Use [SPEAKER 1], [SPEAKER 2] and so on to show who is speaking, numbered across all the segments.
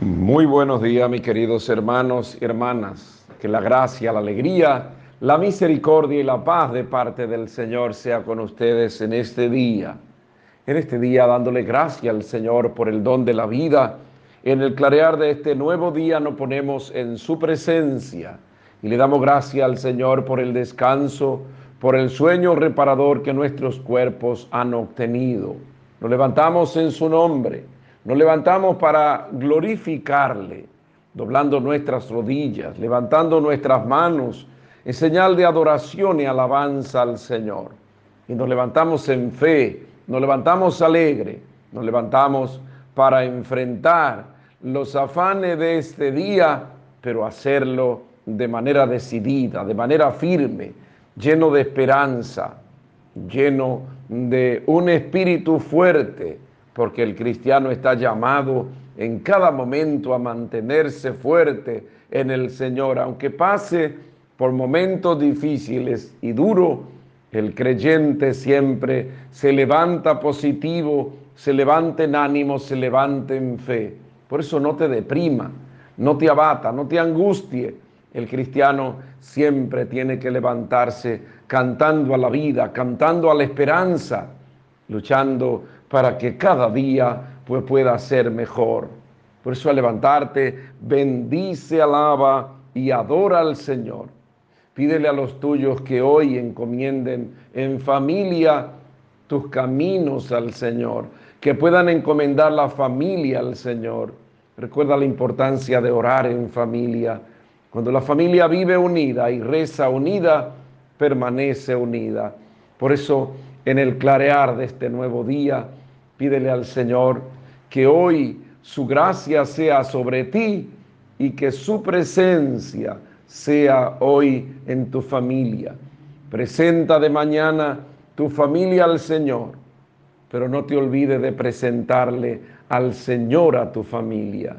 [SPEAKER 1] Muy buenos días, mis queridos hermanos y hermanas. Que la gracia, la alegría, la misericordia y la paz de parte del Señor sea con ustedes en este día. En este día dándole gracias al Señor por el don de la vida. En el clarear de este nuevo día nos ponemos en su presencia y le damos gracias al Señor por el descanso, por el sueño reparador que nuestros cuerpos han obtenido. Nos levantamos en su nombre nos levantamos para glorificarle, doblando nuestras rodillas, levantando nuestras manos en señal de adoración y alabanza al Señor. Y nos levantamos en fe, nos levantamos alegre, nos levantamos para enfrentar los afanes de este día, pero hacerlo de manera decidida, de manera firme, lleno de esperanza, lleno de un espíritu fuerte porque el cristiano está llamado en cada momento a mantenerse fuerte en el Señor, aunque pase por momentos difíciles y duros, el creyente siempre se levanta positivo, se levanta en ánimo, se levanta en fe. Por eso no te deprima, no te abata, no te angustie. El cristiano siempre tiene que levantarse cantando a la vida, cantando a la esperanza, luchando para que cada día pues, pueda ser mejor. Por eso al levantarte, bendice, alaba y adora al Señor. Pídele a los tuyos que hoy encomienden en familia tus caminos al Señor, que puedan encomendar la familia al Señor. Recuerda la importancia de orar en familia. Cuando la familia vive unida y reza unida, permanece unida. Por eso, en el clarear de este nuevo día, Pídele al Señor que hoy su gracia sea sobre ti y que su presencia sea hoy en tu familia. Presenta de mañana tu familia al Señor, pero no te olvides de presentarle al Señor a tu familia,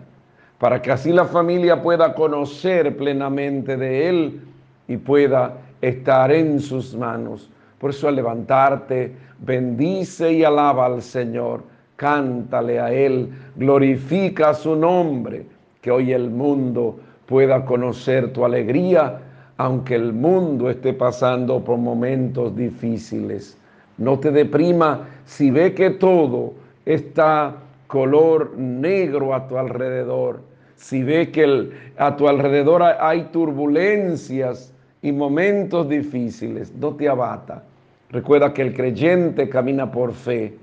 [SPEAKER 1] para que así la familia pueda conocer plenamente de Él y pueda estar en sus manos. Por eso al levantarte, bendice y alaba al Señor, cántale a Él, glorifica su nombre, que hoy el mundo pueda conocer tu alegría, aunque el mundo esté pasando por momentos difíciles. No te deprima si ve que todo está color negro a tu alrededor, si ve que a tu alrededor hay turbulencias y momentos difíciles, no te abata Recuerda que el creyente camina por fe.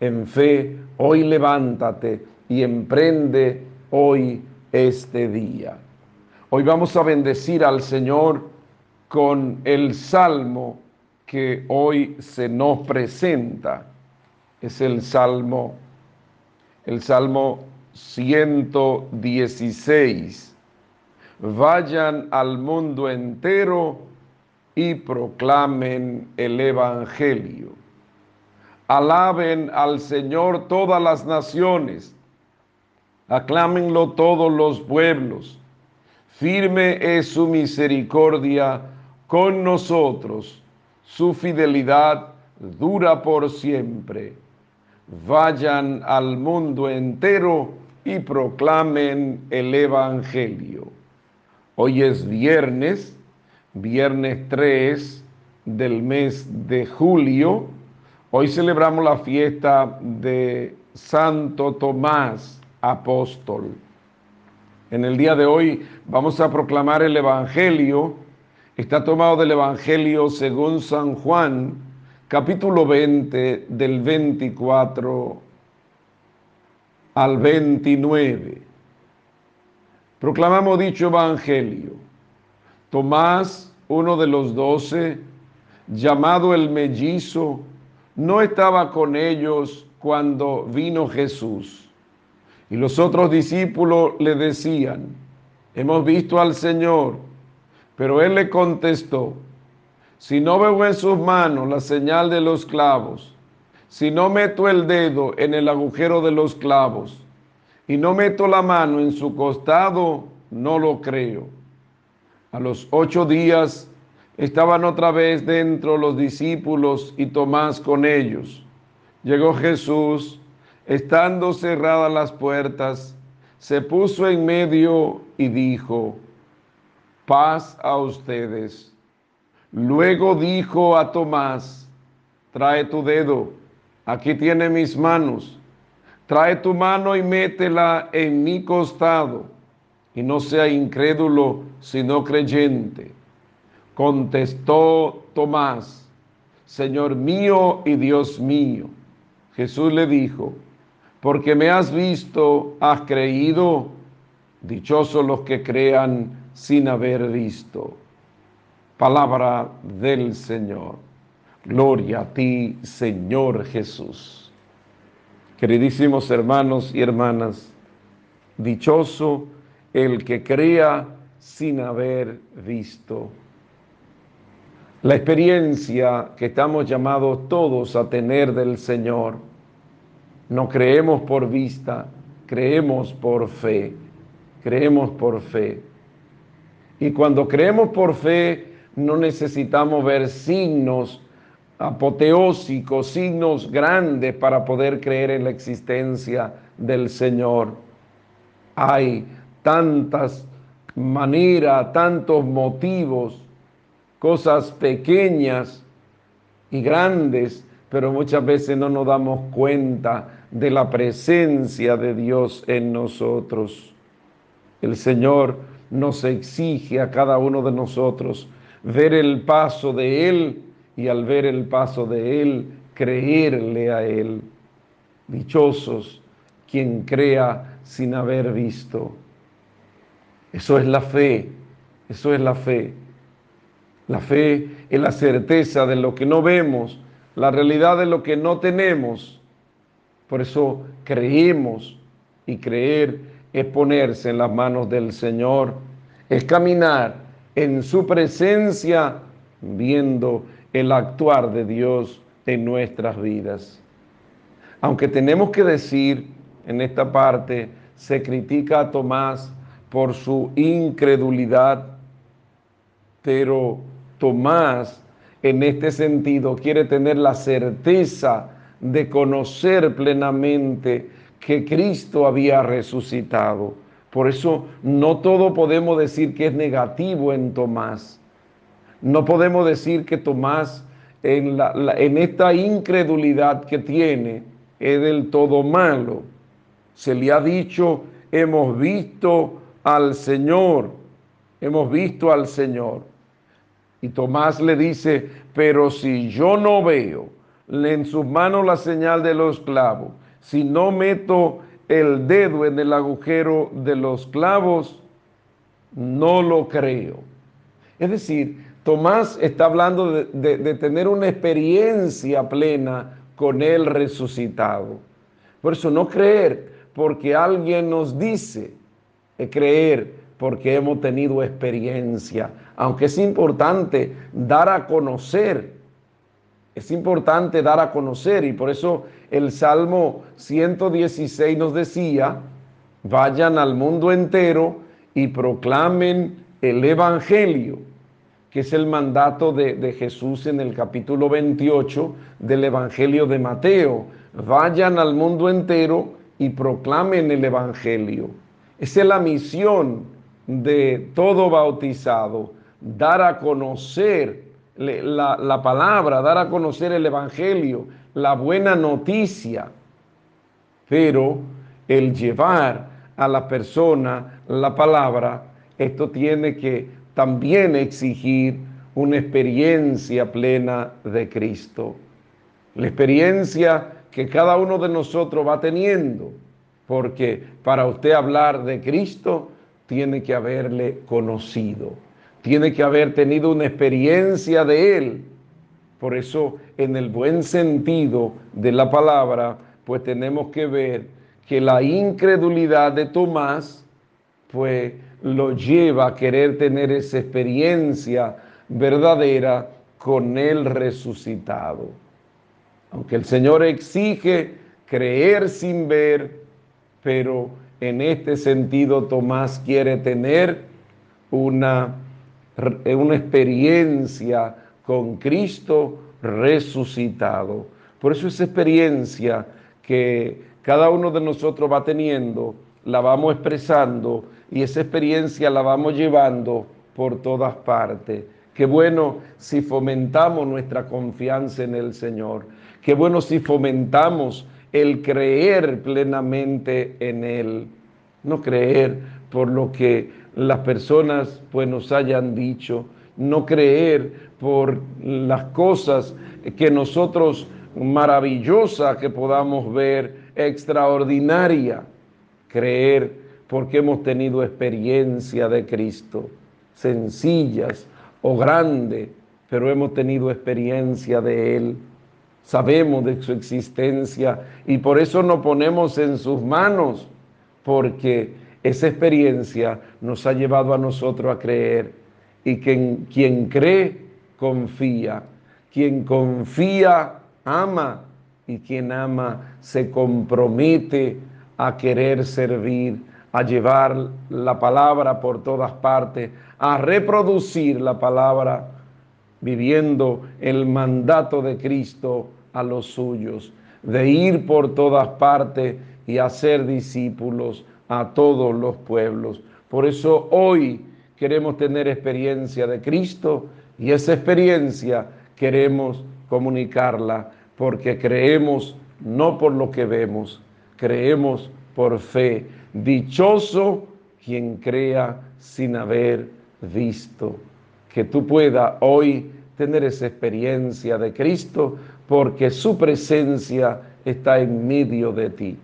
[SPEAKER 1] En fe, hoy levántate y emprende hoy este día. Hoy vamos a bendecir al Señor con el salmo que hoy se nos presenta. Es el salmo, el salmo 116. Vayan al mundo entero y proclamen el Evangelio. Alaben al Señor todas las naciones, aclámenlo todos los pueblos. Firme es su misericordia con nosotros, su fidelidad dura por siempre. Vayan al mundo entero y proclamen el Evangelio. Hoy es viernes viernes 3 del mes de julio. Hoy celebramos la fiesta de Santo Tomás Apóstol. En el día de hoy vamos a proclamar el Evangelio. Está tomado del Evangelio según San Juan, capítulo 20, del 24 al 29. Proclamamos dicho Evangelio. Tomás, uno de los doce, llamado el mellizo, no estaba con ellos cuando vino Jesús. Y los otros discípulos le decían, hemos visto al Señor. Pero él le contestó, si no veo en sus manos la señal de los clavos, si no meto el dedo en el agujero de los clavos y no meto la mano en su costado, no lo creo. A los ocho días estaban otra vez dentro los discípulos y Tomás con ellos. Llegó Jesús, estando cerradas las puertas, se puso en medio y dijo, paz a ustedes. Luego dijo a Tomás, trae tu dedo, aquí tiene mis manos, trae tu mano y métela en mi costado, y no sea incrédulo, sino creyente. Contestó Tomás, Señor mío y Dios mío. Jesús le dijo, porque me has visto, has creído, dichosos los que crean sin haber visto. Palabra del Señor. Gloria a ti, Señor Jesús. Queridísimos hermanos y hermanas, dichoso el que crea sin haber visto. La experiencia que estamos llamados todos a tener del Señor no creemos por vista, creemos por fe, creemos por fe. Y cuando creemos por fe, no necesitamos ver signos apoteósicos, signos grandes para poder creer en la existencia del Señor. Hay tantas maneras, tantos motivos, cosas pequeñas y grandes, pero muchas veces no nos damos cuenta de la presencia de Dios en nosotros. El Señor nos exige a cada uno de nosotros ver el paso de Él y al ver el paso de Él, creerle a Él. Dichosos quien crea sin haber visto. Eso es la fe, eso es la fe. La fe es la certeza de lo que no vemos, la realidad de lo que no tenemos por eso creemos y creer es ponerse en las manos del Señor, es caminar en su presencia viendo el actuar de Dios en nuestras vidas. Aunque tenemos que decir en esta parte, se critica a Tomás por su incredulidad, pero Tomás en este sentido quiere tener la certeza de conocer plenamente que Cristo había resucitado. Por eso no todo podemos decir que es negativo en Tomás. No podemos decir que Tomás en, la, en esta incredulidad que tiene es del todo malo. Se le ha dicho, hemos visto al Señor, hemos visto al Señor. Y Tomás le dice, pero si yo no veo, en sus manos la señal de los clavos, si no meto el dedo en el agujero de los clavos, no lo creo. Es decir, Tomás está hablando de, de, tener una experiencia plena con el resucitado. Por eso no creer porque alguien nos dice, creer porque hemos tenido experiencia, aunque es importante dar a conocer es importante dar a conocer y por eso el Salmo 116 nos decía, vayan al mundo entero y proclamen el Evangelio, que es el mandato de, de Jesús en el capítulo 28 del Evangelio de Mateo. Vayan al mundo entero y proclamen el Evangelio. Esa es la misión de todo bautizado, dar a conocer la, palabra, dar a conocer el Evangelio, la buena noticia, pero el llevar a la persona la palabra, esto tiene que también exigir una experiencia plena de Cristo. La experiencia que cada uno de nosotros va teniendo, porque para usted hablar de Cristo tiene que haberle conocido tiene que haber tenido una experiencia de Él. Por eso, en el buen sentido de la palabra, pues tenemos que ver que la incredulidad de Tomás, pues lo lleva a querer tener esa experiencia verdadera con el resucitado. Aunque el Señor exige creer sin ver, pero en este sentido Tomás quiere tener una una experiencia con Cristo resucitado. Por eso esa experiencia que cada uno de nosotros va teniendo, la vamos expresando y esa experiencia la vamos llevando por todas partes. Qué bueno si fomentamos nuestra confianza en el Señor. Qué bueno si fomentamos el creer plenamente en Él. No creer por lo que las personas pues nos hayan dicho, no creer por las cosas que nosotros maravillosas que podamos ver, extraordinaria, creer porque hemos tenido experiencia de Cristo, sencillas o grandes, pero hemos tenido experiencia de Él. Sabemos de su existencia y por eso nos ponemos en sus manos, porque esa experiencia nos ha llevado a nosotros a creer. Y que quien cree confía, quien confía ama. Y quien ama se compromete a querer servir, a llevar la palabra por todas partes, a reproducir la palabra viviendo el mandato de Cristo a los suyos, de ir por todas partes y hacer discípulos a todos los pueblos. Por eso hoy queremos tener experiencia de Cristo y esa experiencia queremos comunicarla porque creemos no por lo que vemos, creemos por fe. Dichoso quien crea sin haber visto. Que tú puedas hoy tener esa experiencia de Cristo porque su presencia está en medio de ti.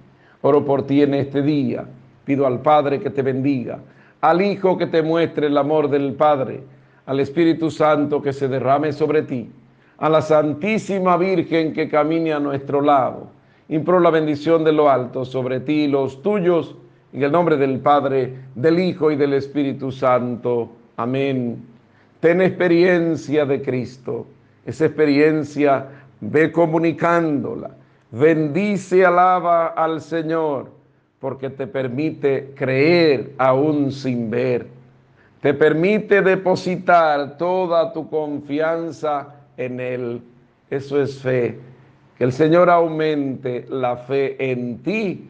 [SPEAKER 1] Oro por ti en este día. Pido al Padre que te bendiga, al Hijo que te muestre el amor del Padre, al Espíritu Santo que se derrame sobre ti, a la Santísima Virgen que camine a nuestro lado. Impro la bendición de lo alto sobre ti y los tuyos, en el nombre del Padre, del Hijo y del Espíritu Santo. Amén. Ten experiencia de Cristo. Esa experiencia ve comunicándola. Bendice, alaba al Señor, porque te permite creer aún sin ver te permite depositar toda tu confianza en Él. Eso es fe. Que el Señor aumente la fe en ti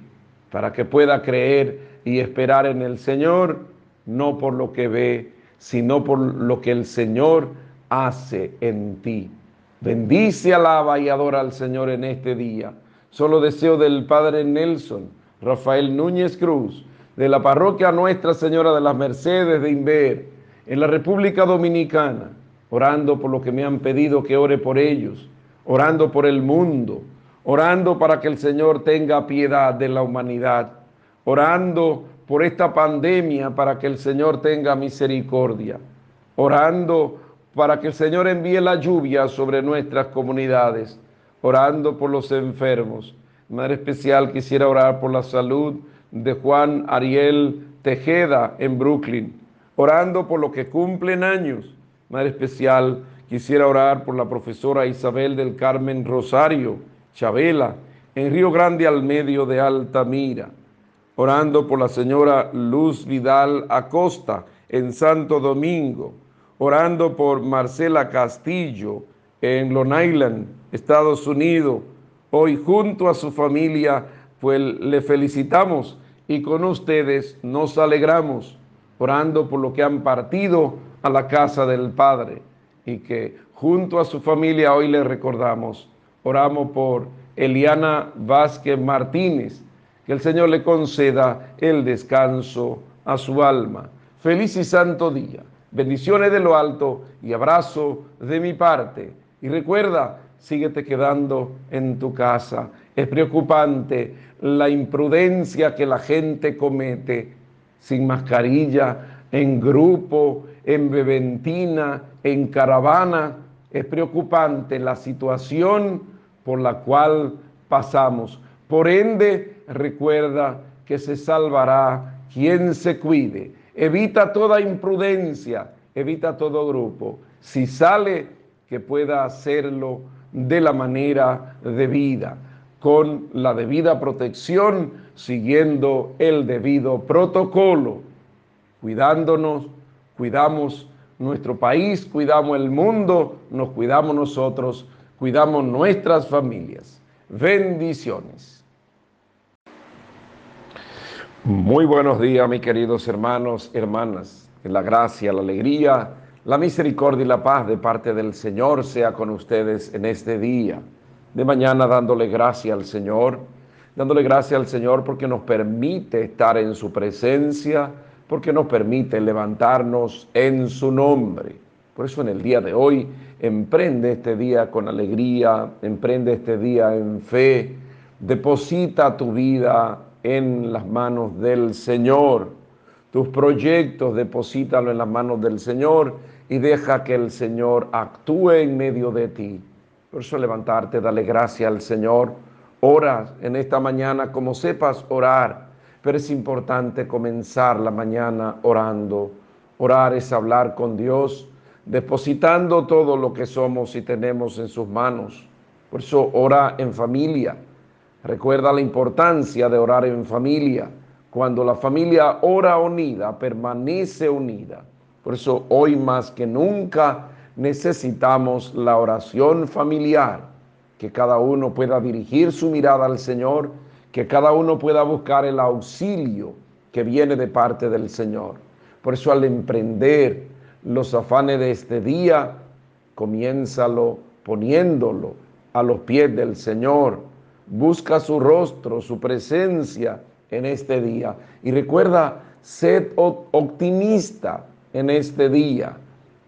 [SPEAKER 1] para que pueda creer y esperar en el Señor, no por lo que ve, sino por lo que el Señor hace en ti. Bendice, alaba y adora al Señor en este día. Solo deseo del Padre Nelson, Rafael Núñez Cruz, de la parroquia Nuestra Señora de las Mercedes de Inver, en la República Dominicana, orando por lo que me han pedido que ore por ellos, orando por el mundo, orando para que el Señor tenga piedad de la humanidad, orando por esta pandemia para que el Señor tenga misericordia, orando para que el Señor envíe la lluvia sobre nuestras comunidades, orando por los enfermos. De manera especial quisiera orar por la salud de Juan Ariel Tejeda en Brooklyn, orando por lo que cumplen años. Madre especial, quisiera orar por la profesora Isabel del Carmen Rosario Chabela en Río Grande al medio de Altamira, orando por la señora Luz Vidal Acosta en Santo Domingo, orando por Marcela Castillo en Long Island, Estados Unidos. Hoy junto a su familia, pues le felicitamos y con ustedes nos alegramos orando por lo que han partido a la casa del Padre y que junto a su familia hoy le recordamos. Oramos por Eliana Vázquez Martínez, que el Señor le conceda el descanso a su alma. Feliz y santo día. Bendiciones de lo alto y abrazo de mi parte. Y recuerda, síguete quedando en tu casa. Es preocupante la imprudencia que la gente comete sin mascarilla, en grupo, en beventina, en caravana. Es preocupante la situación por la cual pasamos. Por ende, recuerda que se salvará quien se cuide. Evita toda imprudencia, evita todo grupo. Si sale, que pueda hacerlo de la manera debida con la debida protección, siguiendo el debido protocolo, cuidándonos, cuidamos nuestro país, cuidamos el mundo, nos cuidamos nosotros, cuidamos nuestras familias. Bendiciones. Muy buenos días, mis queridos hermanos, hermanas. La gracia, la alegría, la misericordia y la paz de parte del Señor sea con ustedes en este día. De mañana dándole gracia al Señor, dándole gracia al Señor porque nos permite estar en su presencia, porque nos permite levantarnos en su nombre. Por eso en el día de hoy, emprende este día con alegría, emprende este día en fe, deposita tu vida en las manos del Señor. Tus proyectos, deposítalo en las manos del Señor y deja que el Señor actúe en medio de ti. Por eso levantarte, dale gracias al Señor. Ora en esta mañana como sepas orar, pero es importante comenzar la mañana orando. Orar es hablar con Dios, depositando todo lo que somos y tenemos en sus manos. Por eso ora en familia Recuerda la importancia de orar en familia. Cuando la familia ora unida, permanece unida. Por eso hoy más que nunca necesitamos la oración familiar, que cada uno pueda dirigir su mirada al Señor, que cada uno pueda buscar el auxilio que viene de parte del Señor. Por eso al emprender los afanes de este día, comiénzalo poniéndolo a los pies del Señor Busca su rostro, su presencia en este día. Y recuerda, sed optimista en este día.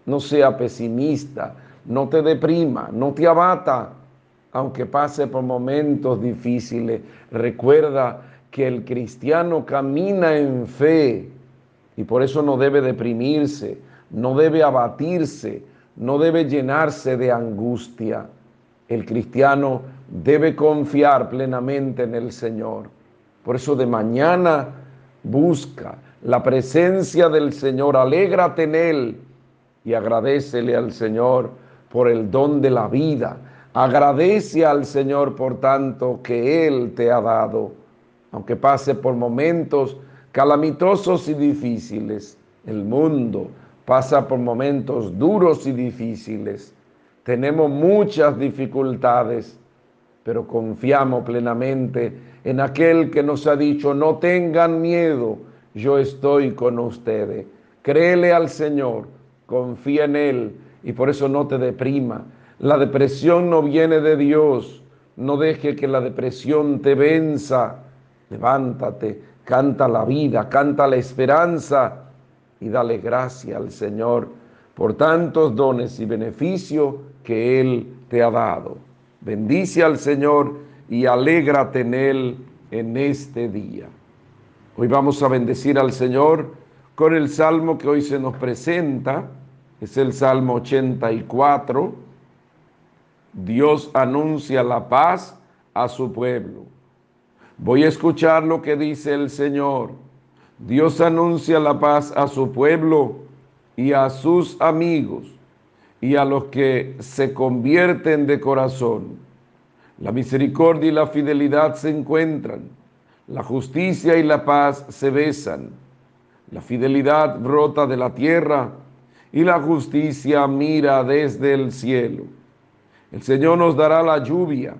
[SPEAKER 1] No sea pesimista, no te deprima, no te abata, aunque pase por momentos difíciles. Recuerda que el cristiano camina en fe y por eso no debe deprimirse, no debe abatirse, no debe llenarse de angustia. El cristiano debe confiar plenamente en el Señor. Por eso de mañana busca la presencia del Señor, alégrate en Él y agradecele al Señor por el don de la vida. Agradece al Señor por tanto que Él te ha dado, aunque pase por momentos calamitosos y difíciles. El mundo pasa por momentos duros y difíciles. Tenemos muchas dificultades pero confiamos plenamente en aquel que nos ha dicho, no tengan miedo, yo estoy con ustedes. Créele al Señor, confía en Él y por eso no te deprima. La depresión no viene de Dios, no deje que la depresión te venza. Levántate, canta la vida, canta la esperanza y dale gracias al Señor por tantos dones y beneficios que Él te ha dado. Bendice al Señor y alégrate en Él en este día. Hoy vamos a bendecir al Señor con el salmo que hoy se nos presenta. Es el Salmo 84. Dios anuncia la paz a su pueblo. Voy a escuchar lo que dice el Señor. Dios anuncia la paz a su pueblo y a sus amigos y a los que se convierten de corazón. La misericordia y la fidelidad se encuentran, la justicia y la paz se besan, la fidelidad brota de la tierra y la justicia mira desde el cielo. El Señor nos dará la lluvia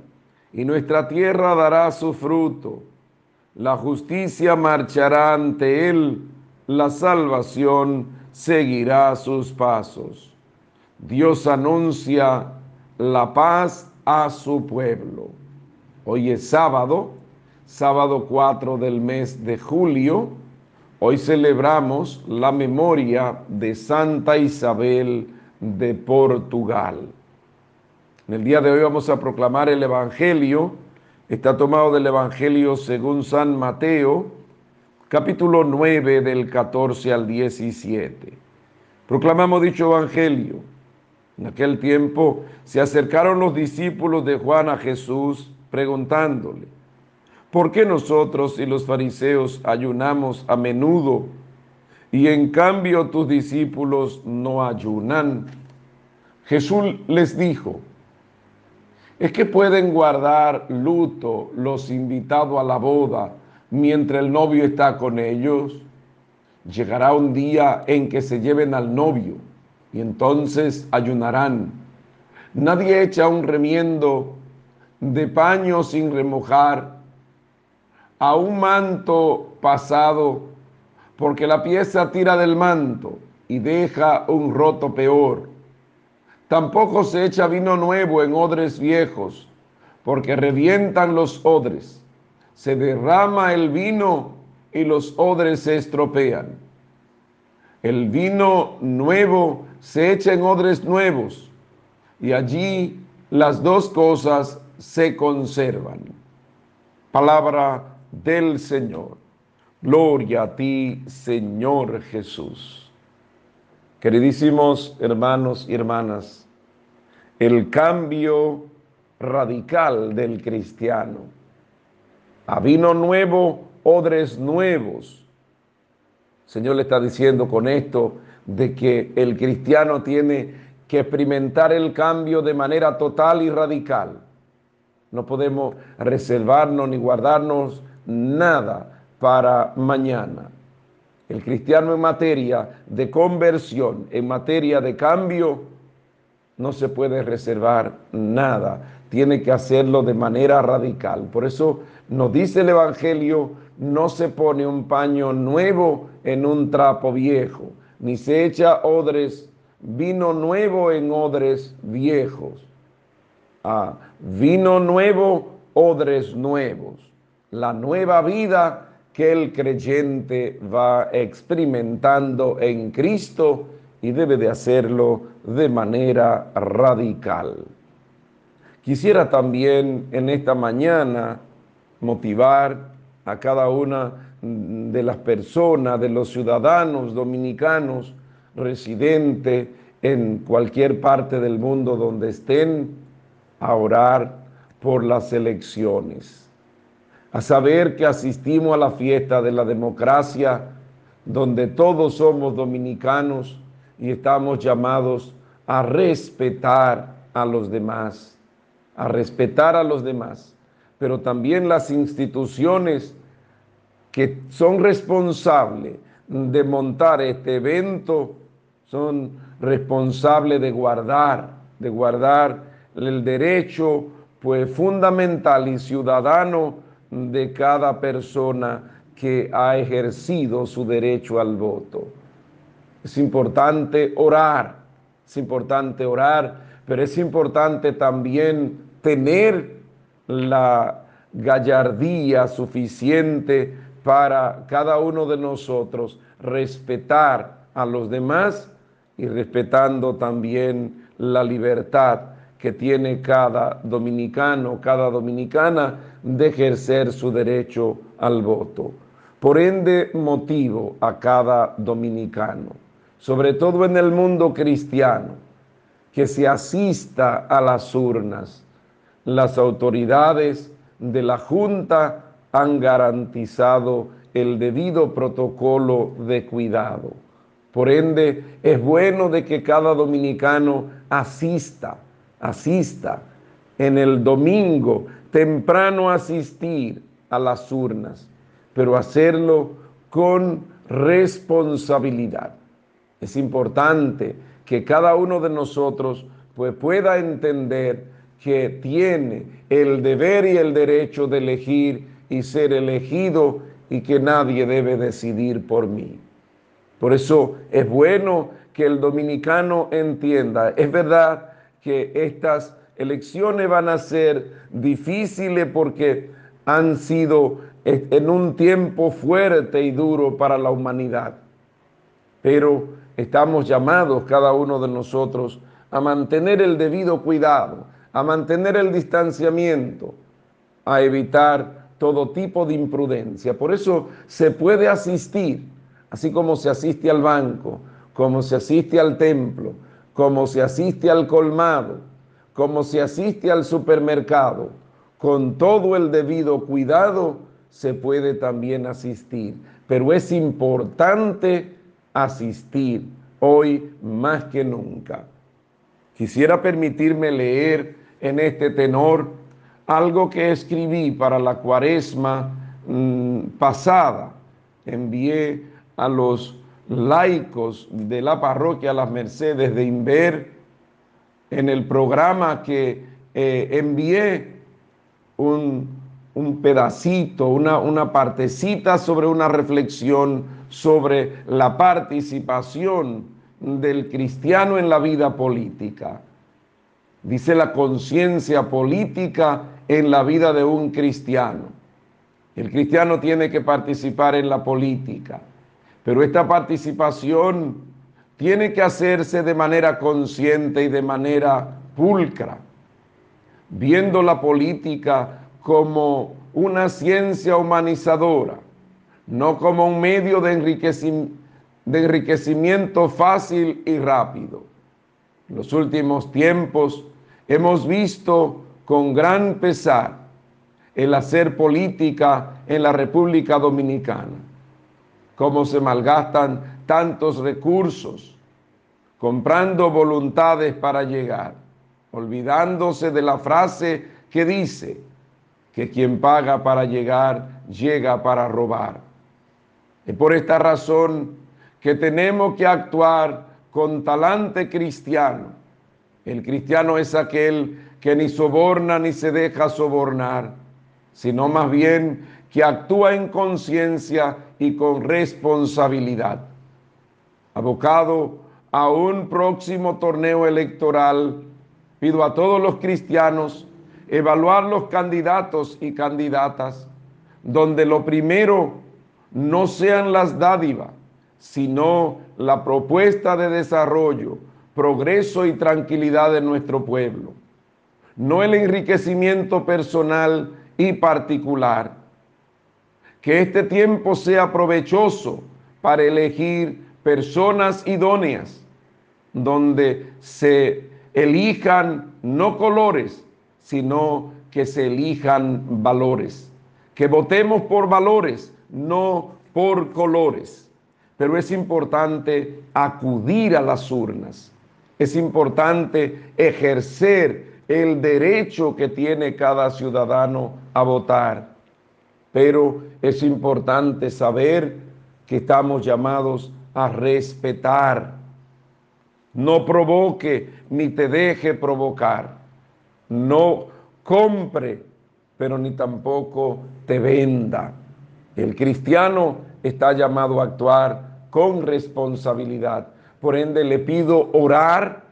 [SPEAKER 1] y nuestra tierra dará su fruto. La justicia marchará ante él, la salvación seguirá sus pasos. Dios anuncia la paz a su pueblo. Hoy es sábado, sábado 4 del mes de julio. Hoy celebramos la memoria de Santa Isabel de Portugal. En el día de hoy vamos a proclamar el Evangelio. Está tomado del Evangelio según San Mateo, capítulo 9 del 14 al 17. Proclamamos dicho Evangelio en aquel tiempo se acercaron los discípulos de Juan a Jesús preguntándole, ¿por qué nosotros y los fariseos ayunamos a menudo y en cambio tus discípulos no ayunan? Jesús les dijo, es que pueden guardar luto los invitados a la boda mientras el novio está con ellos. Llegará un día en que se lleven al novio y entonces ayunarán. Nadie echa un remiendo de paño sin remojar a un manto pasado, porque la pieza tira del manto y deja un roto peor. Tampoco se echa vino nuevo en odres viejos, porque revientan los odres. Se derrama el vino y los odres se estropean. El vino nuevo se echa en odres nuevos y allí las dos cosas se conservan. Palabra del Señor. Gloria a ti, Señor Jesús. Queridísimos hermanos y hermanas, el cambio radical del cristiano. A vino nuevo, odres nuevos. Señor le está diciendo con esto de que el cristiano tiene que experimentar el cambio de manera total y radical. No podemos reservarnos ni guardarnos nada para mañana. El cristiano en materia de conversión, en materia de cambio, no se puede reservar nada. Tiene que hacerlo de manera radical. Por eso nos dice el Evangelio, no se pone un paño nuevo en un trapo viejo, ni se echa odres, vino nuevo en odres viejos. Ah, vino nuevo, odres nuevos. La nueva vida que el creyente va experimentando en Cristo y debe de hacerlo de manera radical. Quisiera también en esta mañana motivar a cada una de las personas, de los ciudadanos dominicanos residentes en cualquier parte del mundo donde estén, a orar por las elecciones, a saber que asistimos a la fiesta de la democracia, donde todos somos dominicanos y estamos llamados a respetar a los demás, a respetar a los demás, pero también las instituciones que son responsables de montar este evento, son responsables de guardar, de guardar el derecho pues fundamental y ciudadano de cada persona que ha ejercido su derecho al voto. Es importante orar, es importante orar, pero es importante también tener la gallardía suficiente para cada uno de nosotros respetar a los demás y respetando también la libertad que tiene cada dominicano, cada dominicana de ejercer su derecho al voto. Por ende, motivo a cada dominicano, sobre todo en el mundo cristiano, que se asista a las urnas. Las autoridades de la Junta han garantizado el debido protocolo de cuidado. Por ende, es bueno de que cada dominicano asista, asista en el domingo, temprano asistir a las urnas, pero hacerlo con responsabilidad. Es importante que cada uno de nosotros pues, pueda entender que tiene el deber y el derecho de elegir y ser elegido y que nadie debe decidir por mí. Por eso es bueno que el dominicano entienda, es verdad que estas elecciones van a ser difíciles porque han sido en un tiempo fuerte y duro para la humanidad, pero estamos llamados cada uno de nosotros a mantener el debido cuidado, a mantener el distanciamiento, a evitar todo tipo de imprudencia. Por eso se puede asistir, así como se asiste al banco, como se asiste al templo, como se asiste al colmado, como se asiste al supermercado, con todo el debido cuidado se puede también asistir. Pero es importante asistir hoy más que nunca. Quisiera permitirme leer en este tenor algo que escribí para la cuaresma mm, pasada. Envié a los laicos de la parroquia Las Mercedes de Inver en el programa que eh, envié un, un pedacito, una, una partecita sobre una reflexión sobre la participación del cristiano en la vida política. Dice la conciencia política en la vida de un cristiano. El cristiano tiene que participar en la política, pero esta participación tiene que hacerse de manera consciente y de manera pulcra, viendo la política como una ciencia humanizadora, no como un medio de, enriquecimiento fácil y rápido. En los últimos tiempos hemos visto con gran pesar el hacer política en la República Dominicana, cómo se malgastan tantos recursos comprando voluntades para llegar, olvidándose de la frase que dice, que quien paga para llegar, llega para robar. Es por esta razón que tenemos que actuar con talante cristiano. El cristiano es aquel que ni soborna ni se deja sobornar, sino más bien que actúa en conciencia y con responsabilidad. Abocado a un próximo torneo electoral, pido a todos los cristianos evaluar los candidatos y candidatas, donde lo primero no sean las dádivas, sino la propuesta de desarrollo, progreso y tranquilidad de nuestro pueblo, no el enriquecimiento personal y particular. Que este tiempo sea provechoso para elegir personas idóneas, donde se elijan no colores, sino que se elijan valores. Que votemos por valores, no por colores. Pero es importante acudir a las urnas. Es importante ejercer el derecho que tiene cada ciudadano a votar. Pero es importante saber que estamos llamados a respetar. No provoque ni te deje provocar no compre, pero ni tampoco te venda. El cristiano está llamado a actuar con responsabilidad. Por ende, le pido orar,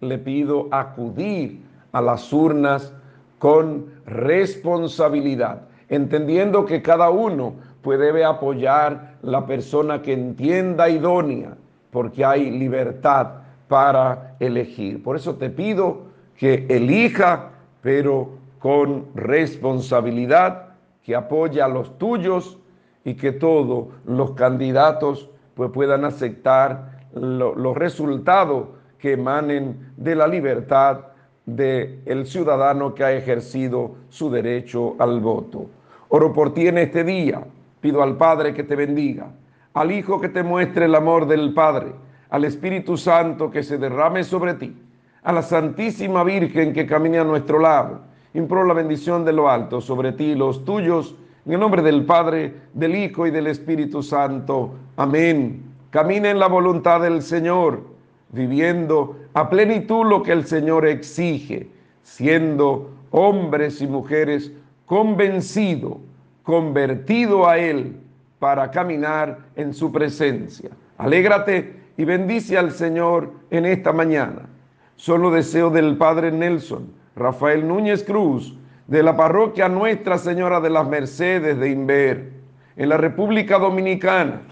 [SPEAKER 1] le pido acudir a las urnas con responsabilidad, entendiendo que cada uno puede apoyar la persona que entienda idónea, porque hay libertad para elegir. Por eso te pido que elija, pero con responsabilidad, que apoye a los tuyos y que todos los candidatos pues, puedan aceptar los resultados que emanen de la libertad del ciudadano que ha ejercido su derecho al voto. Oro por ti en este día, pido al Padre que te bendiga, al Hijo que te muestre el amor del Padre, al Espíritu Santo que se derrame sobre ti a la Santísima Virgen que camine a nuestro lado. Imploro la bendición de lo alto sobre ti y los tuyos, en el nombre del Padre, del Hijo y del Espíritu Santo. Amén. Camina en la voluntad del Señor, viviendo a plenitud lo que el Señor exige, siendo hombres y mujeres convencidos, convertidos a Él para caminar en su presencia. Alégrate y bendice al Señor en esta mañana. Solo deseo del Padre Nelson, Rafael Núñez Cruz, de la parroquia Nuestra Señora de las Mercedes de Inver, en la República Dominicana,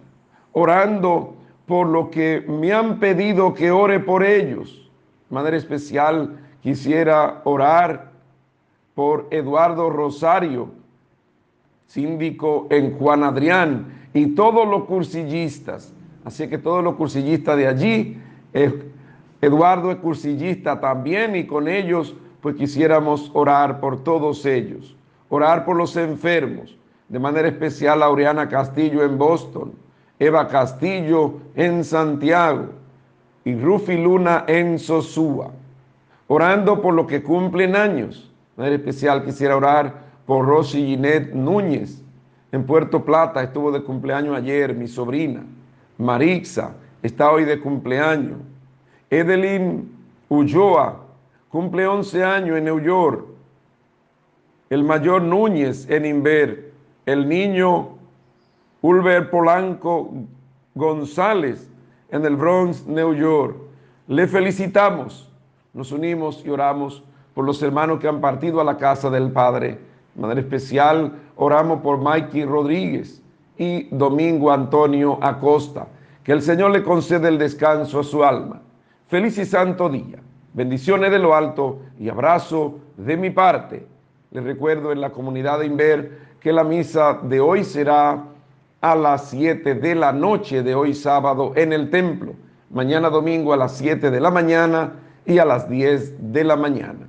[SPEAKER 1] orando por lo que me han pedido que ore por ellos. De manera especial quisiera orar por Eduardo Rosario, síndico en Juan Adrián, y todos los cursillistas. Así que todos los cursillistas de allí, Eduardo es cursillista también y con ellos pues quisiéramos orar por todos ellos, orar por los enfermos, de manera especial a Oriana Castillo en Boston, Eva Castillo en Santiago y Rufi Luna en Sosúa, orando por los que cumplen años. De manera especial quisiera orar por Rosy Ginette Núñez en Puerto Plata, estuvo de cumpleaños ayer, mi sobrina. Marixa está hoy de cumpleaños. Edelyn Ulloa cumple 11 años en New York. el mayor Núñez en Inver, el niño Ulver Polanco González en el Bronx, New York. Le felicitamos, nos unimos y oramos por los hermanos que han partido a la casa del Padre. De manera especial, oramos por Mikey Rodríguez y Domingo Antonio Acosta. Que el Señor le conceda el descanso a su alma. Feliz y santo día. Bendiciones de lo alto y abrazo de mi parte. Les recuerdo en la comunidad de Inver que la misa de hoy será a las 7 de la noche de hoy sábado en el templo. Mañana domingo a las 7 de la mañana y a las 10 de la mañana.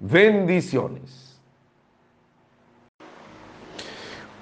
[SPEAKER 1] Bendiciones.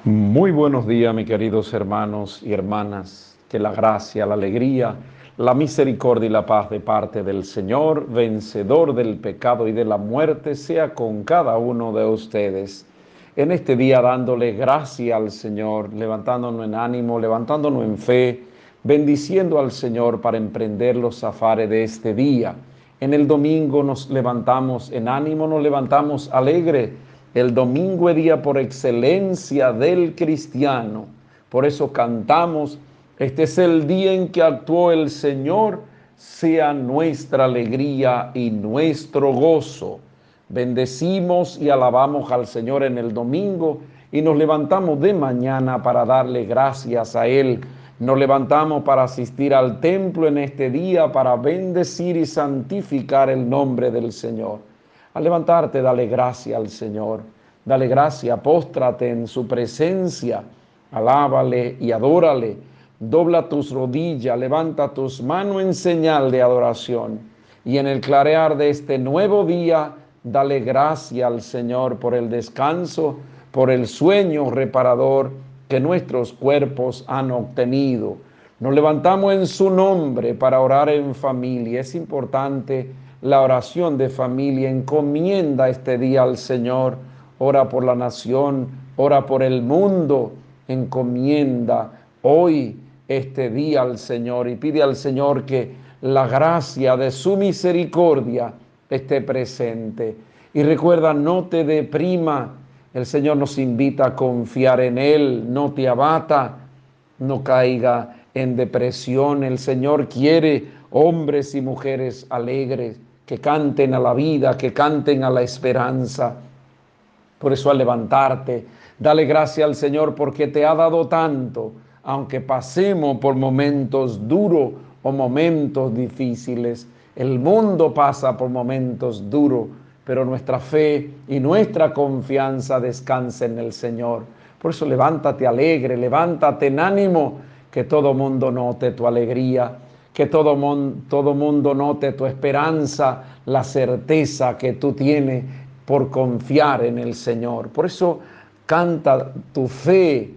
[SPEAKER 1] Muy buenos días, mis queridos hermanos y hermanas. Que la gracia, la alegría, la misericordia y la paz de parte del Señor, vencedor del pecado y de la muerte, sea con cada uno de ustedes. En este día dándole gracia al Señor, levantándonos en ánimo, levantándonos en fe, bendiciendo al Señor para emprender los zafares de este día en el domingo nos levantamos en ánimo, nos levantamos alegre. El domingo es día por excelencia del cristiano. Por eso cantamos, este es el día en que actuó el Señor, sea nuestra alegría y nuestro gozo. Bendecimos y alabamos al Señor en el domingo y nos levantamos de mañana para darle gracias a Él nos levantamos para asistir al templo en este día, para bendecir y santificar el nombre del Señor. Al levantarte, dale gracia al Señor. Dale gracia, póstrate en su presencia, alábale y adórale. Dobla tus rodillas, levanta tus manos en señal de adoración. Y en el clarear de este nuevo día, dale gracia al Señor por el descanso, por el sueño reparador que nuestros cuerpos han obtenido. Nos levantamos en su nombre para orar en familia. Es importante la oración de familia. Encomienda este día al Señor. Ora por la nación, ora por el mundo. Encomienda hoy este día al Señor y pide al Señor que la gracia de su misericordia esté presente. Y recuerda, no te deprima el Señor nos invita a confiar en Él, no te abata, no caiga en depresión. El Señor quiere hombres y mujeres alegres que canten a la vida, que canten a la esperanza. Por eso al levantarte, dale gracias al Señor porque te ha dado tanto, aunque pasemos por momentos duros o momentos difíciles. El mundo pasa por momentos duros pero nuestra fe y nuestra confianza descansa en el Señor. Por eso levántate alegre, levántate en ánimo, que todo mundo note tu alegría, que todo, todo mundo note tu esperanza, la certeza que tú tienes por confiar en el Señor. Por eso canta tu fe,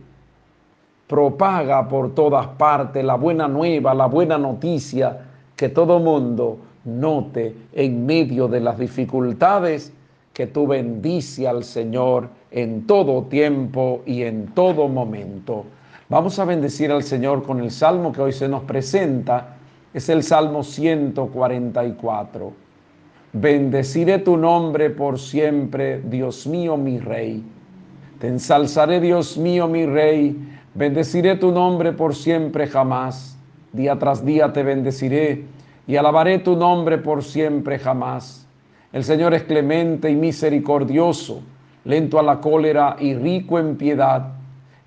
[SPEAKER 1] propaga por todas partes la buena nueva, la buena noticia, que todo mundo note en medio de las dificultades que tú bendice al Señor en todo tiempo y en todo momento. Vamos a bendecir al Señor con el salmo que hoy se nos presenta. Es el Salmo 144. Bendeciré tu nombre por siempre, Dios mío, mi Rey. Te ensalzaré, Dios mío, mi Rey. Bendeciré tu nombre por siempre, jamás. Día tras día te bendeciré y alabaré tu nombre por siempre jamás. El Señor es clemente y misericordioso, lento a la cólera y rico en piedad.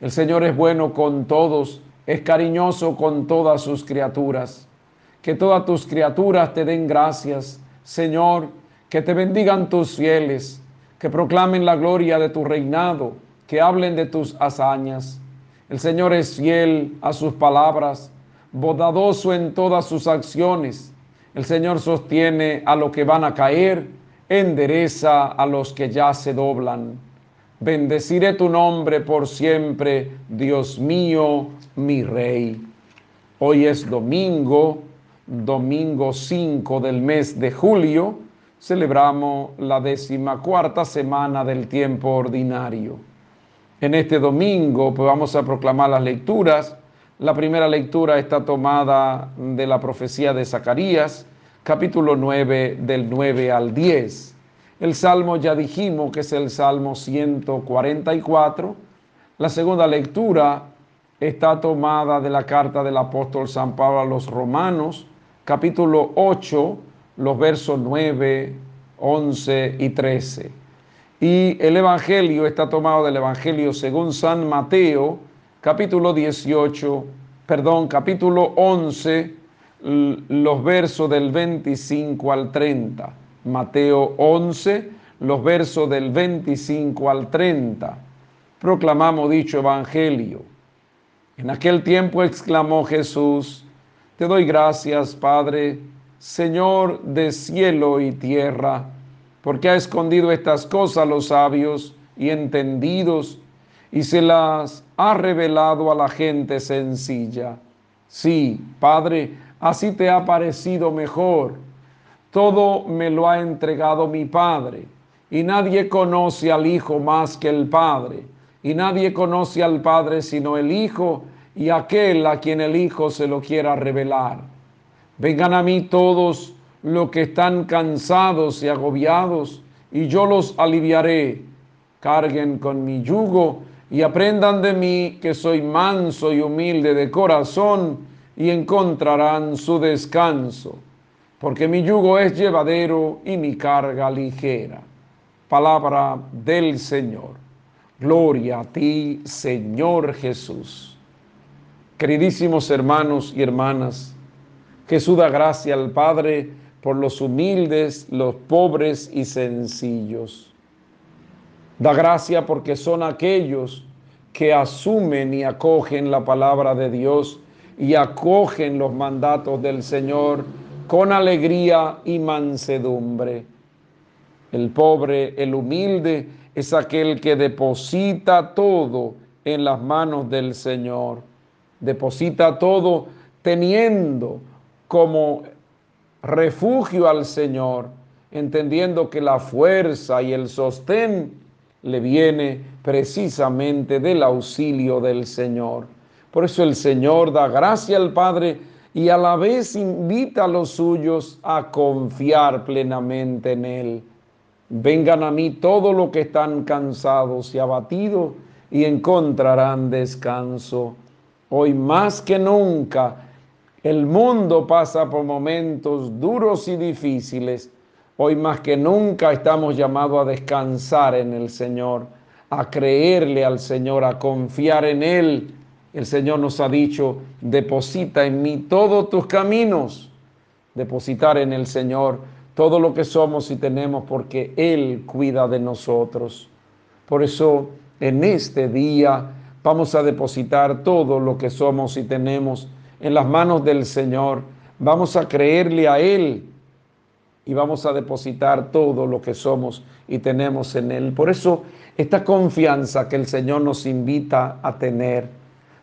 [SPEAKER 1] El Señor es bueno con todos, es cariñoso con todas sus criaturas. Que todas tus criaturas te den gracias, Señor, que te bendigan tus fieles, que proclamen la gloria de tu reinado, que hablen de tus hazañas. El Señor es fiel a sus palabras bodadoso en todas sus acciones. El Señor sostiene a los que van a caer, endereza a los que ya se doblan. Bendeciré tu nombre por siempre, Dios mío, mi Rey. Hoy es domingo, domingo 5 del mes de julio. Celebramos la cuarta semana del tiempo ordinario. En este domingo pues vamos a proclamar las lecturas la primera lectura está tomada de la profecía de Zacarías, capítulo 9, del 9 al 10. El salmo ya dijimos que es el Salmo 144. La segunda lectura está tomada de la carta del apóstol San Pablo a los romanos, capítulo 8, los versos 9, 11 y 13. Y el Evangelio está tomado del Evangelio según San Mateo, capítulo 18, perdón, capítulo 11, los versos del 25 al 30. Mateo 11, los versos del 25 al 30. Proclamamos dicho Evangelio. En aquel tiempo exclamó Jesús, Te doy gracias, Padre, Señor de cielo y tierra, porque ha escondido estas cosas a los sabios y entendidos y se las ha revelado a la gente sencilla. Sí, Padre, así te ha parecido mejor. Todo me lo ha entregado mi Padre, y nadie conoce al Hijo más que el Padre, y nadie conoce al Padre sino el Hijo y aquel a quien el Hijo se lo quiera revelar. Vengan a mí todos los que están cansados y agobiados, y yo los aliviaré. Carguen con mi yugo y aprendan de mí que soy manso y humilde de corazón, y encontrarán su descanso, porque mi yugo es llevadero y mi carga ligera. Palabra del Señor. Gloria a ti, Señor Jesús. Queridísimos hermanos y hermanas, Jesús da gracia al Padre por los humildes, los pobres y sencillos. Da gracia porque son aquellos que asumen y acogen la palabra de Dios y acogen los mandatos del Señor con alegría y mansedumbre. El pobre, el humilde, es aquel que deposita todo en las manos del Señor deposita todo teniendo como refugio al Señor, entendiendo que la fuerza y el sostén le viene precisamente del auxilio del Señor. Por eso el Señor da gracia al Padre y a la vez invita a los suyos a confiar plenamente en Él. Vengan a mí todos los que están cansados y abatidos y encontrarán descanso. Hoy más que nunca el mundo pasa por momentos duros y difíciles. Hoy más que nunca estamos llamados a descansar en el Señor, a creerle al Señor, a confiar en Él. El Señor nos ha dicho, deposita en mí todos tus caminos. Depositar en el Señor todo lo que somos y tenemos porque Él cuida de nosotros. Por eso en este día Vamos a depositar todo lo que somos y tenemos en las manos del Señor. Vamos a creerle a Él y vamos a depositar todo lo que somos y tenemos en Él. Por eso esta confianza que el Señor nos invita a tener.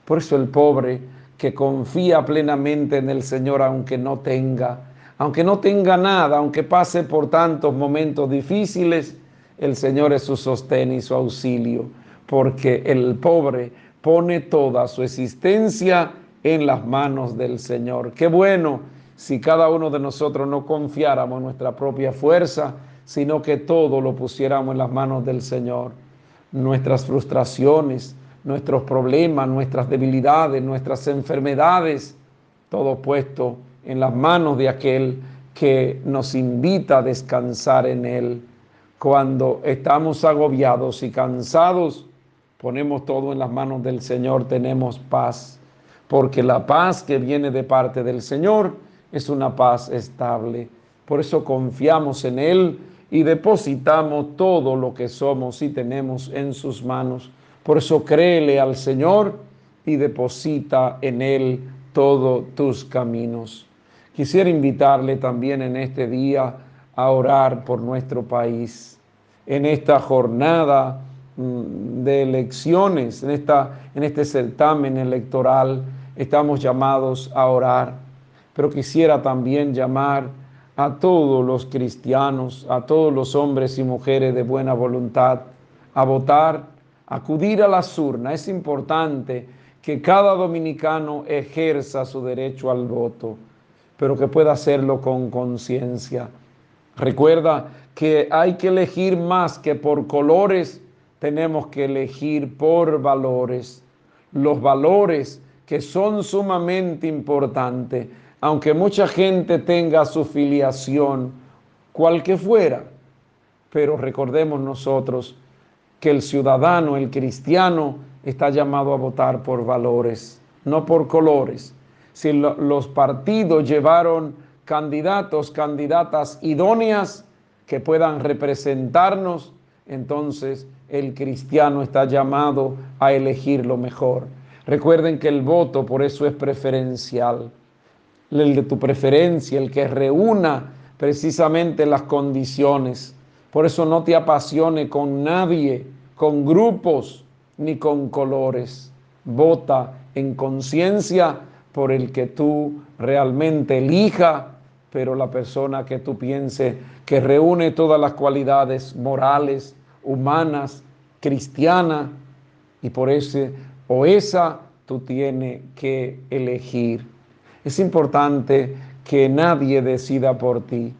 [SPEAKER 1] Por eso el pobre que confía plenamente en el Señor aunque no tenga, aunque no tenga nada, aunque pase por tantos momentos difíciles, el Señor es su sostén y su auxilio porque el pobre pone toda su existencia en las manos del Señor. Qué bueno si cada uno de nosotros no confiáramos en nuestra propia fuerza, sino que todo lo pusiéramos en las manos del Señor. Nuestras frustraciones, nuestros problemas, nuestras debilidades, nuestras enfermedades, todo puesto en las manos de aquel que nos invita a descansar en Él. Cuando estamos agobiados y cansados, ponemos todo en las manos del Señor, tenemos paz, porque la paz que viene de parte del Señor es una paz estable. Por eso confiamos en Él y depositamos todo lo que somos y tenemos en sus manos. Por eso créele al Señor y deposita en Él todos tus caminos. Quisiera invitarle también en este día a orar por nuestro país. En esta jornada Mm, de elecciones, en, esta, en este certamen electoral, estamos llamados a orar. Pero quisiera también llamar a todos los cristianos, a todos los hombres y mujeres de buena voluntad, a votar, acudir a las urnas. Es importante que cada dominicano ejerza su derecho al voto, pero que pueda hacerlo con conciencia. Recuerda que hay que elegir más que por colores, tenemos que elegir por valores. Los valores que son sumamente importantes, aunque mucha gente tenga su filiación, cual que fuera, pero recordemos nosotros que el ciudadano, el cristiano, está llamado a votar por valores, no por colores. Si los partidos llevaron candidatos, candidatas idóneas que puedan representarnos, entonces el cristiano está llamado a elegir lo mejor. Recuerden que el voto por eso es preferencial. El de tu preferencia, el que reúna precisamente las condiciones. Por eso no te apasione con nadie, con grupos ni con colores. Vota en conciencia por el que tú realmente elija, pero la persona que tú pienses que reúne todas las cualidades morales, humanas, cristianas, y por ese o esa tú tienes que elegir. Es importante que nadie decida por ti.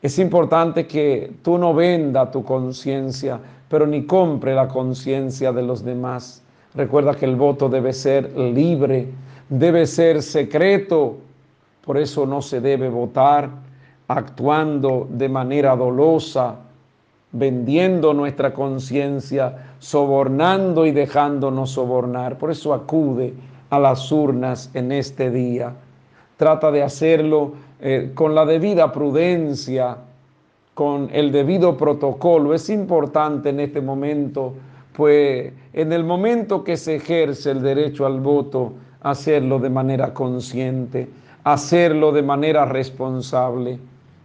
[SPEAKER 1] Es importante que tú no venda tu conciencia, pero ni compre la conciencia de los demás. Recuerda que el voto debe ser libre, debe ser secreto. Por eso no se debe votar actuando de manera dolosa, vendiendo nuestra conciencia, sobornando y dejándonos sobornar. Por eso acude a las urnas en este día. Trata de hacerlo eh, con la debida prudencia, con el debido protocolo. Es importante en este momento, pues en el momento que se ejerce el derecho al voto, hacerlo de manera consciente, hacerlo de manera responsable.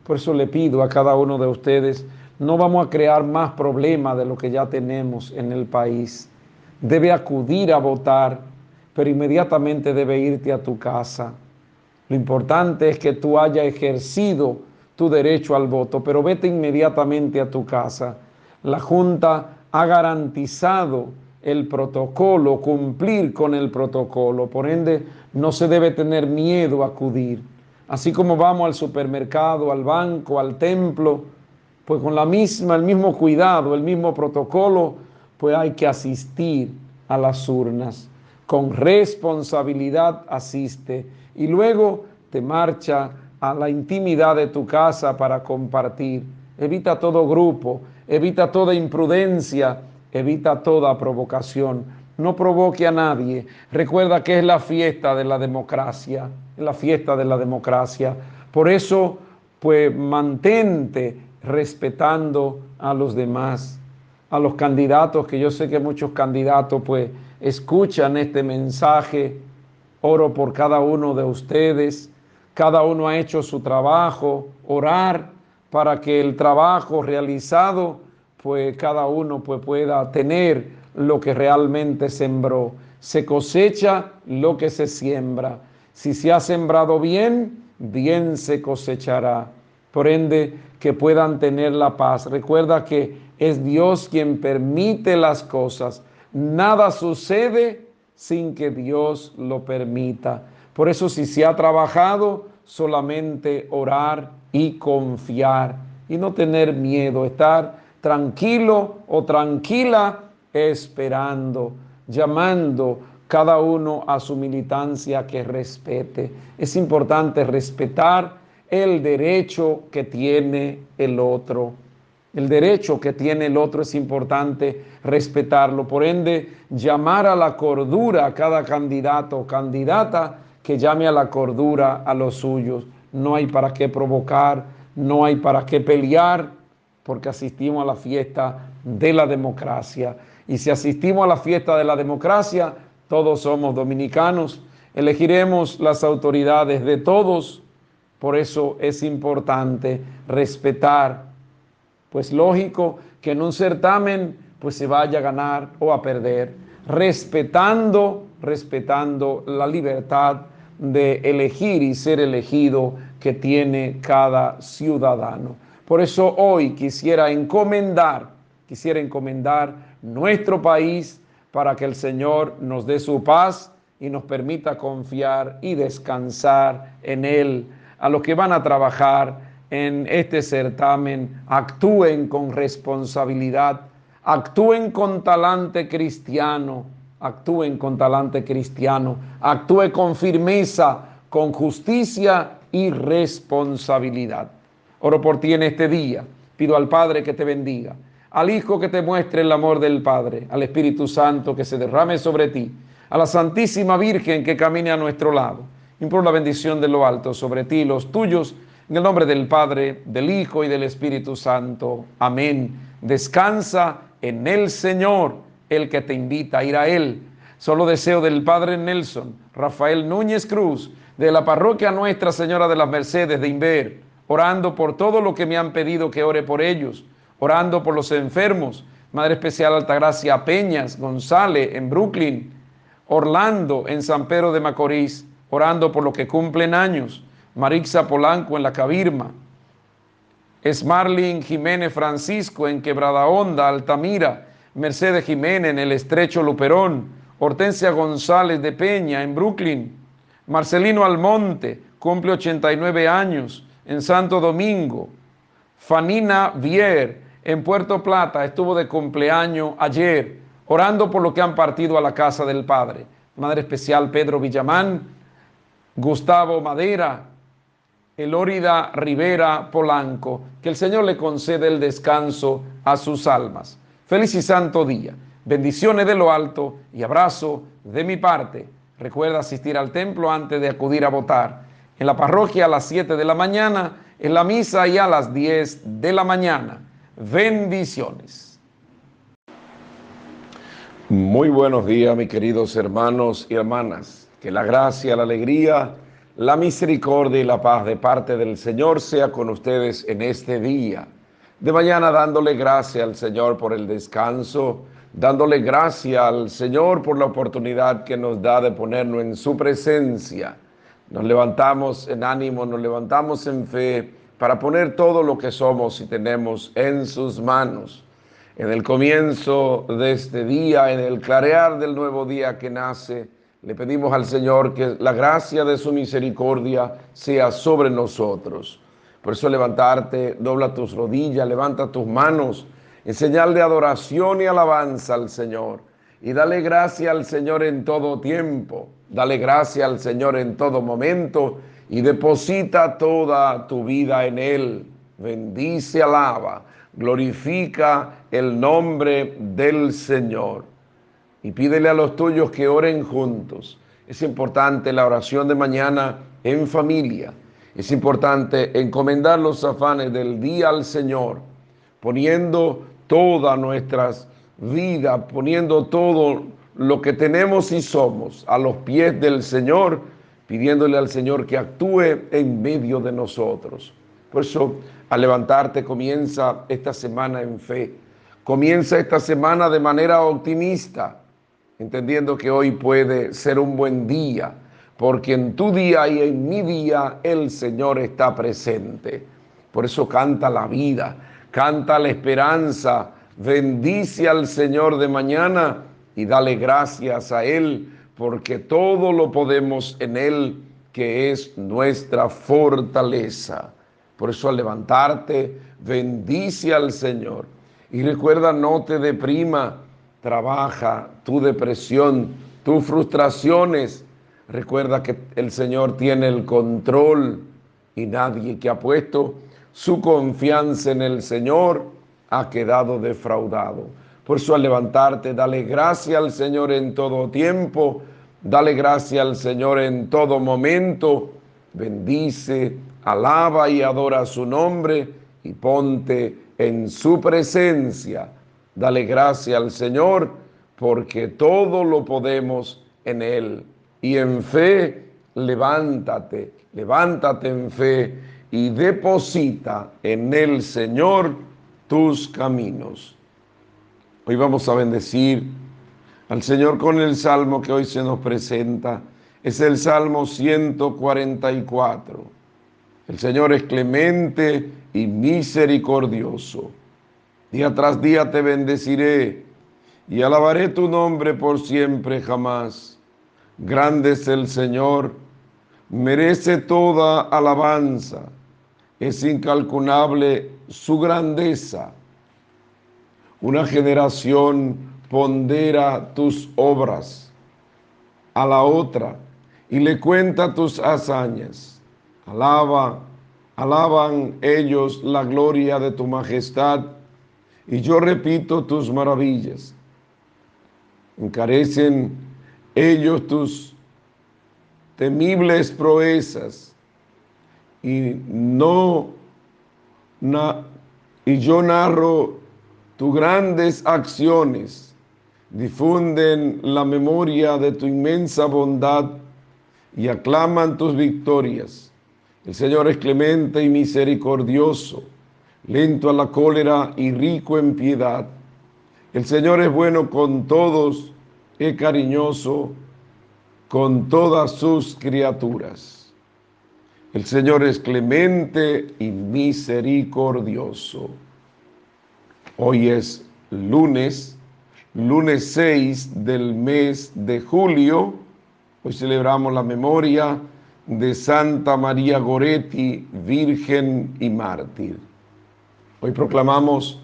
[SPEAKER 1] Por eso le pido a cada uno de ustedes, no vamos a crear más problemas de lo que ya tenemos en el país. Debe acudir a votar, pero inmediatamente debe irte a tu casa. Lo importante es que tú hayas ejercido tu derecho al voto, pero vete inmediatamente a tu casa. La Junta ha garantizado el protocolo, cumplir con el protocolo. Por ende, no se debe tener miedo a acudir. Así como vamos al supermercado, al banco, al templo, pues con la misma, el mismo cuidado, el mismo protocolo, pues hay que asistir a las urnas. Con responsabilidad asiste y luego te marcha a la intimidad de tu casa para compartir. Evita todo grupo, evita toda imprudencia, evita toda provocación. No provoque a nadie. Recuerda que es la fiesta de la democracia, la fiesta de la democracia. Por eso, pues mantente respetando a los demás, a los candidatos, que yo sé que muchos candidatos pues escuchan este mensaje. Oro por cada uno de ustedes. Cada uno ha hecho su trabajo. Orar para que el trabajo realizado, pues cada uno pues, pueda tener lo que realmente sembró. Se cosecha lo que se siembra. Si se ha sembrado bien, bien se cosechará. Por ende, que puedan tener la paz. Recuerda que es Dios quien permite las cosas. Nada sucede sin que Dios lo permita. Por eso si se ha trabajado, solamente orar y confiar y no tener miedo, estar tranquilo o tranquila esperando, llamando cada uno a su militancia que respete. Es importante respetar el derecho que tiene el otro. El derecho que tiene el otro es importante respetarlo. Por ende, llamar a la cordura a cada candidato o candidata que llame a la cordura a los suyos. No hay para qué provocar, no hay para qué pelear, porque asistimos a la fiesta de la democracia. Y si asistimos a la fiesta de la democracia, todos somos dominicanos, elegiremos las autoridades de todos. Por eso es importante respetar, pues lógico que en un certamen pues se vaya a ganar o a perder, respetando, respetando la libertad de elegir y ser elegido que tiene cada ciudadano. Por eso hoy quisiera encomendar, quisiera encomendar nuestro país para que el Señor nos dé su paz y nos permita confiar y descansar en Él. A los que van a trabajar, en este certamen actúen con responsabilidad, actúen con talante cristiano, actúen con talante cristiano, actúe con firmeza, con justicia y responsabilidad. Oro por ti en este día. Pido al Padre que te bendiga, al Hijo que te muestre el amor del Padre, al Espíritu Santo que se derrame sobre ti, a la Santísima Virgen que camine a nuestro lado. Imploro la bendición de lo alto sobre ti y los tuyos, en el nombre del Padre, del Hijo y del Espíritu Santo. Amén. Descansa en el Señor, el que te invita a ir a Él. Solo deseo del Padre Nelson, Rafael Núñez Cruz, de la parroquia Nuestra Señora de las Mercedes de Inver, orando por todo lo que me han pedido que ore por ellos, orando por los enfermos, Madre Especial Altagracia Peñas González en Brooklyn, Orlando en San Pedro de Macorís, orando por los que cumplen años, Marixa Polanco en La Cabirma, Esmarlin Jiménez Francisco en Quebrada Honda, Altamira, Mercedes Jiménez en el Estrecho Luperón, Hortensia González de Peña en Brooklyn, Marcelino Almonte cumple 89 años, en Santo Domingo. Fanina Vier en Puerto Plata estuvo de cumpleaños ayer, orando por lo que han partido a la casa del Padre. Madre especial Pedro Villamán, Gustavo Madera, Elórida Rivera Polanco, que el Señor le concede el descanso a sus almas. Feliz y santo día. Bendiciones de lo alto y abrazo de mi parte. Recuerda asistir al templo antes de acudir a votar en la parroquia a las 7 de la mañana, en la misa y a las 10 de la mañana. Bendiciones. Muy buenos días, mis queridos hermanos y hermanas. Que la gracia, la alegría, la misericordia y la paz de parte del Señor sea con ustedes en este día. De mañana dándole gracias al Señor por el descanso, dándole gracias al Señor por la oportunidad que nos da de ponernos en su presencia nos levantamos en ánimo, nos levantamos en fe para poner todo lo que somos y tenemos en sus manos. En el comienzo de este día, en el clarear del nuevo día que nace, le pedimos al Señor que la gracia de su misericordia sea sobre nosotros. Por eso levantarte, dobla tus rodillas, levanta tus manos en señal de adoración y alabanza al Señor y dale gracia al Señor en todo tiempo, dale gracia al Señor en todo momento y deposita toda tu vida en Él. Bendice, alaba, glorifica el nombre del Señor y pídele a los tuyos que oren juntos. Es importante la oración de mañana en familia. Es importante encomendar los afanes del día al Señor, poniendo todas nuestras vida, poniendo todo lo que tenemos y somos a los pies del Señor, pidiéndole al Señor que actúe en medio de nosotros. Por eso, al levantarte, comienza esta semana en fe. Comienza esta semana de manera optimista, entendiendo que hoy puede ser un buen día, porque en tu día y en mi día el Señor está presente. Por eso canta la vida, canta la esperanza, Bendice al Señor de mañana y dale gracias a Él, porque todo lo podemos en Él, que es nuestra fortaleza. Por eso al levantarte, bendice al Señor. Y recuerda, no te deprima, trabaja tu depresión, tus frustraciones. Recuerda que el Señor tiene el control y nadie que ha puesto su confianza en el Señor ha quedado defraudado. Por eso al levantarte, dale gracia al Señor en todo tiempo, dale gracia al Señor en todo momento, bendice, alaba y adora su nombre y ponte en su presencia. Dale gracia al Señor porque todo lo podemos en Él. Y en fe, levántate, levántate en fe y deposita en el Señor tus caminos. Hoy vamos a bendecir al Señor con el salmo que hoy se nos presenta. Es el Salmo 144. El Señor es clemente y misericordioso. Día tras día te bendeciré y alabaré tu nombre por siempre jamás. Grande es el Señor, merece toda alabanza es incalculable su grandeza. Una generación pondera tus obras a la otra y le cuenta tus hazañas. Alaba, alaban ellos la gloria de tu majestad y yo repito tus maravillas. Encarecen ellos tus temibles proezas y no y yo narro tus grandes acciones difunden la memoria de tu inmensa bondad y aclaman tus victorias. El Señor es clemente y misericordioso, lento a la cólera y rico en piedad. El Señor es bueno con todos, cariñoso con todas sus criaturas. El Señor es clemente y misericordioso. Hoy es lunes, lunes 6 del mes de julio. Hoy celebramos la memoria de Santa María Goretti, Virgen y Mártir. Hoy proclamamos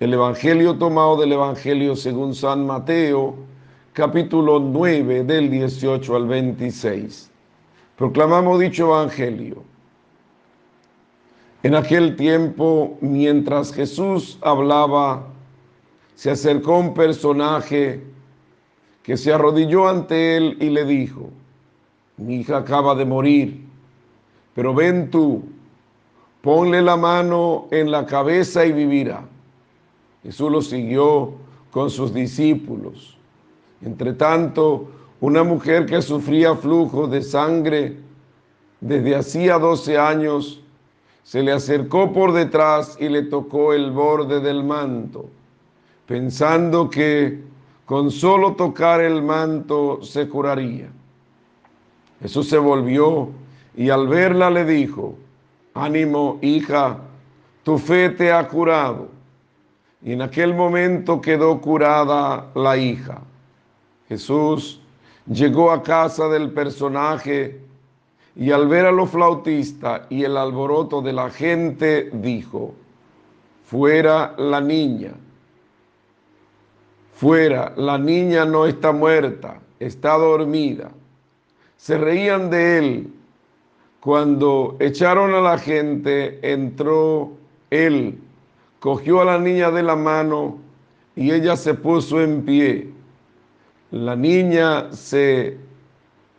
[SPEAKER 1] el Evangelio tomado del Evangelio según San Mateo, capítulo 9 del 18 al 26. Proclamamos dicho Evangelio. En aquel tiempo, mientras Jesús hablaba, se acercó un personaje que se arrodilló ante él y le dijo, mi hija acaba de morir, pero ven tú, ponle la mano en la cabeza y vivirá. Jesús lo siguió con sus discípulos. Entre tanto, una mujer que sufría flujo de sangre desde hacía 12 años, se le acercó por detrás y le tocó el borde del manto, pensando que con solo tocar el manto se curaría. Jesús se volvió y al verla le dijo, ánimo hija, tu fe te ha curado. Y en aquel momento quedó curada la hija. Jesús llegó a casa del personaje y al ver a los flautistas y el alboroto de la gente, dijo, fuera la niña, fuera, la niña no está muerta, está dormida. Se reían de él. Cuando echaron a la gente, entró él, cogió a la niña de la mano y ella se puso en pie. La niña se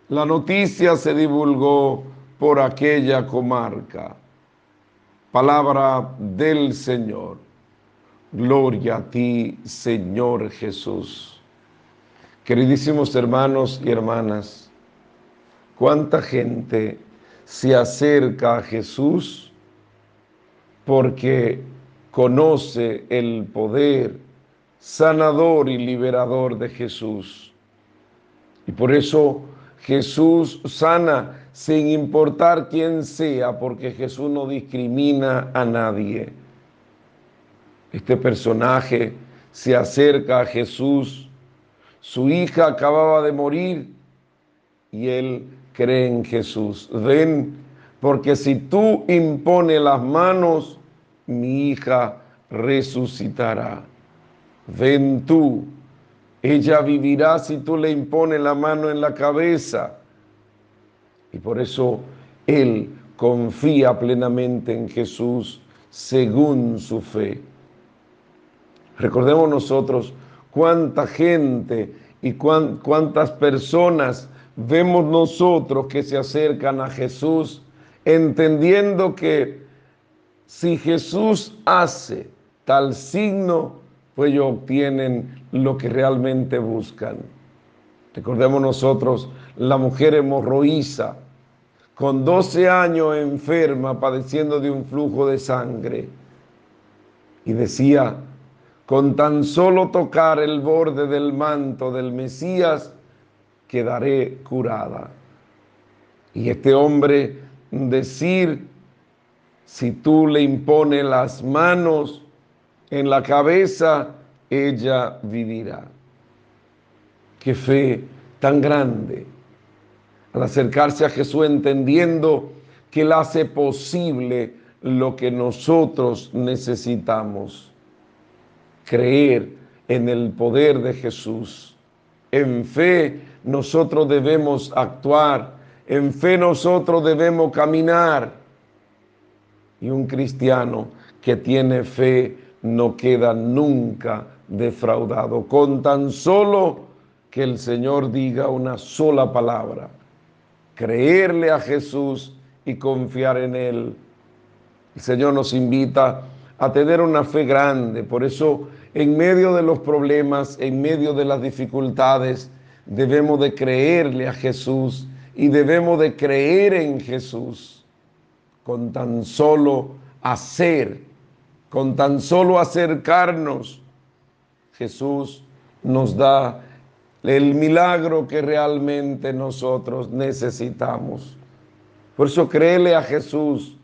[SPEAKER 1] la noticia se divulgó por aquella comarca. Palabra del Señor. Gloria a ti, Señor Jesús. Queridísimos hermanos y hermanas, cuánta gente se acerca a Jesús porque conoce el poder sanador y liberador de Jesús. Y por eso Jesús sana sin importar quién sea, porque Jesús no discrimina a nadie. Este personaje se acerca a Jesús. Su hija acababa de morir y él cree en Jesús. Ven, porque si tú impones las manos, mi hija resucitará. Ven tú ella vivirá si tú le impones la mano en la cabeza. Y por eso él confía plenamente en Jesús según su fe. Recordemos nosotros cuánta gente y cuántas personas vemos nosotros que se acercan a Jesús entendiendo que si Jesús hace tal signo, pues ellos obtienen lo que realmente buscan. Recordemos nosotros la mujer hemorroísa, con 12 años enferma, padeciendo de un flujo de sangre. Y decía, con tan solo tocar el borde del manto del Mesías, quedaré curada. Y este hombre decir, si tú le impones las manos, en la cabeza, ella vivirá. Qué fe tan grande al acercarse a Jesús entendiendo que él hace posible lo que nosotros necesitamos. Creer en el poder de Jesús. En fe nosotros debemos actuar. En fe nosotros debemos caminar. Y un cristiano que tiene fe no queda nunca defraudado. Con tan solo que el Señor diga una sola palabra. Creerle a Jesús y confiar en Él. El Señor nos invita a tener una fe grande. Por eso, en medio de los problemas, en medio de las dificultades, debemos de creerle a Jesús y debemos de creer en Jesús con tan solo hacer, con tan solo acercarnos. Jesús nos da el milagro que realmente nosotros necesitamos. Por eso créele a Jesús,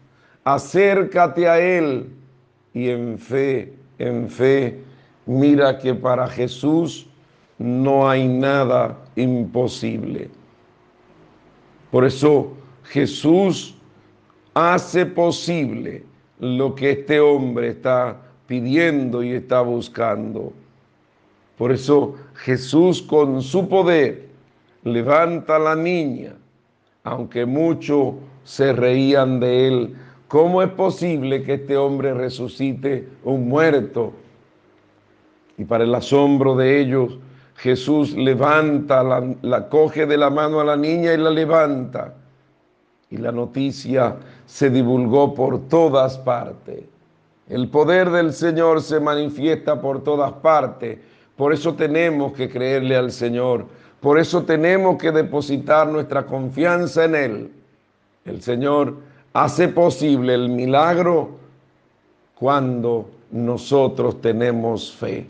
[SPEAKER 1] acércate a Él y en fe, en fe, mira que para Jesús no hay nada imposible. Por eso Jesús hace posible lo que este hombre está pidiendo y está buscando. Por eso Jesús con su poder levanta a la niña, aunque muchos se reían de él. ¿Cómo es posible que este hombre resucite un muerto? Y para el asombro de ellos, Jesús levanta, la, la, coge de la mano a la niña y la levanta. Y la noticia se divulgó por todas partes. El poder del Señor se manifiesta por todas partes. Por eso tenemos que creerle al Señor. Por eso tenemos que depositar nuestra confianza en Él. El Señor hace posible el milagro cuando nosotros tenemos fe.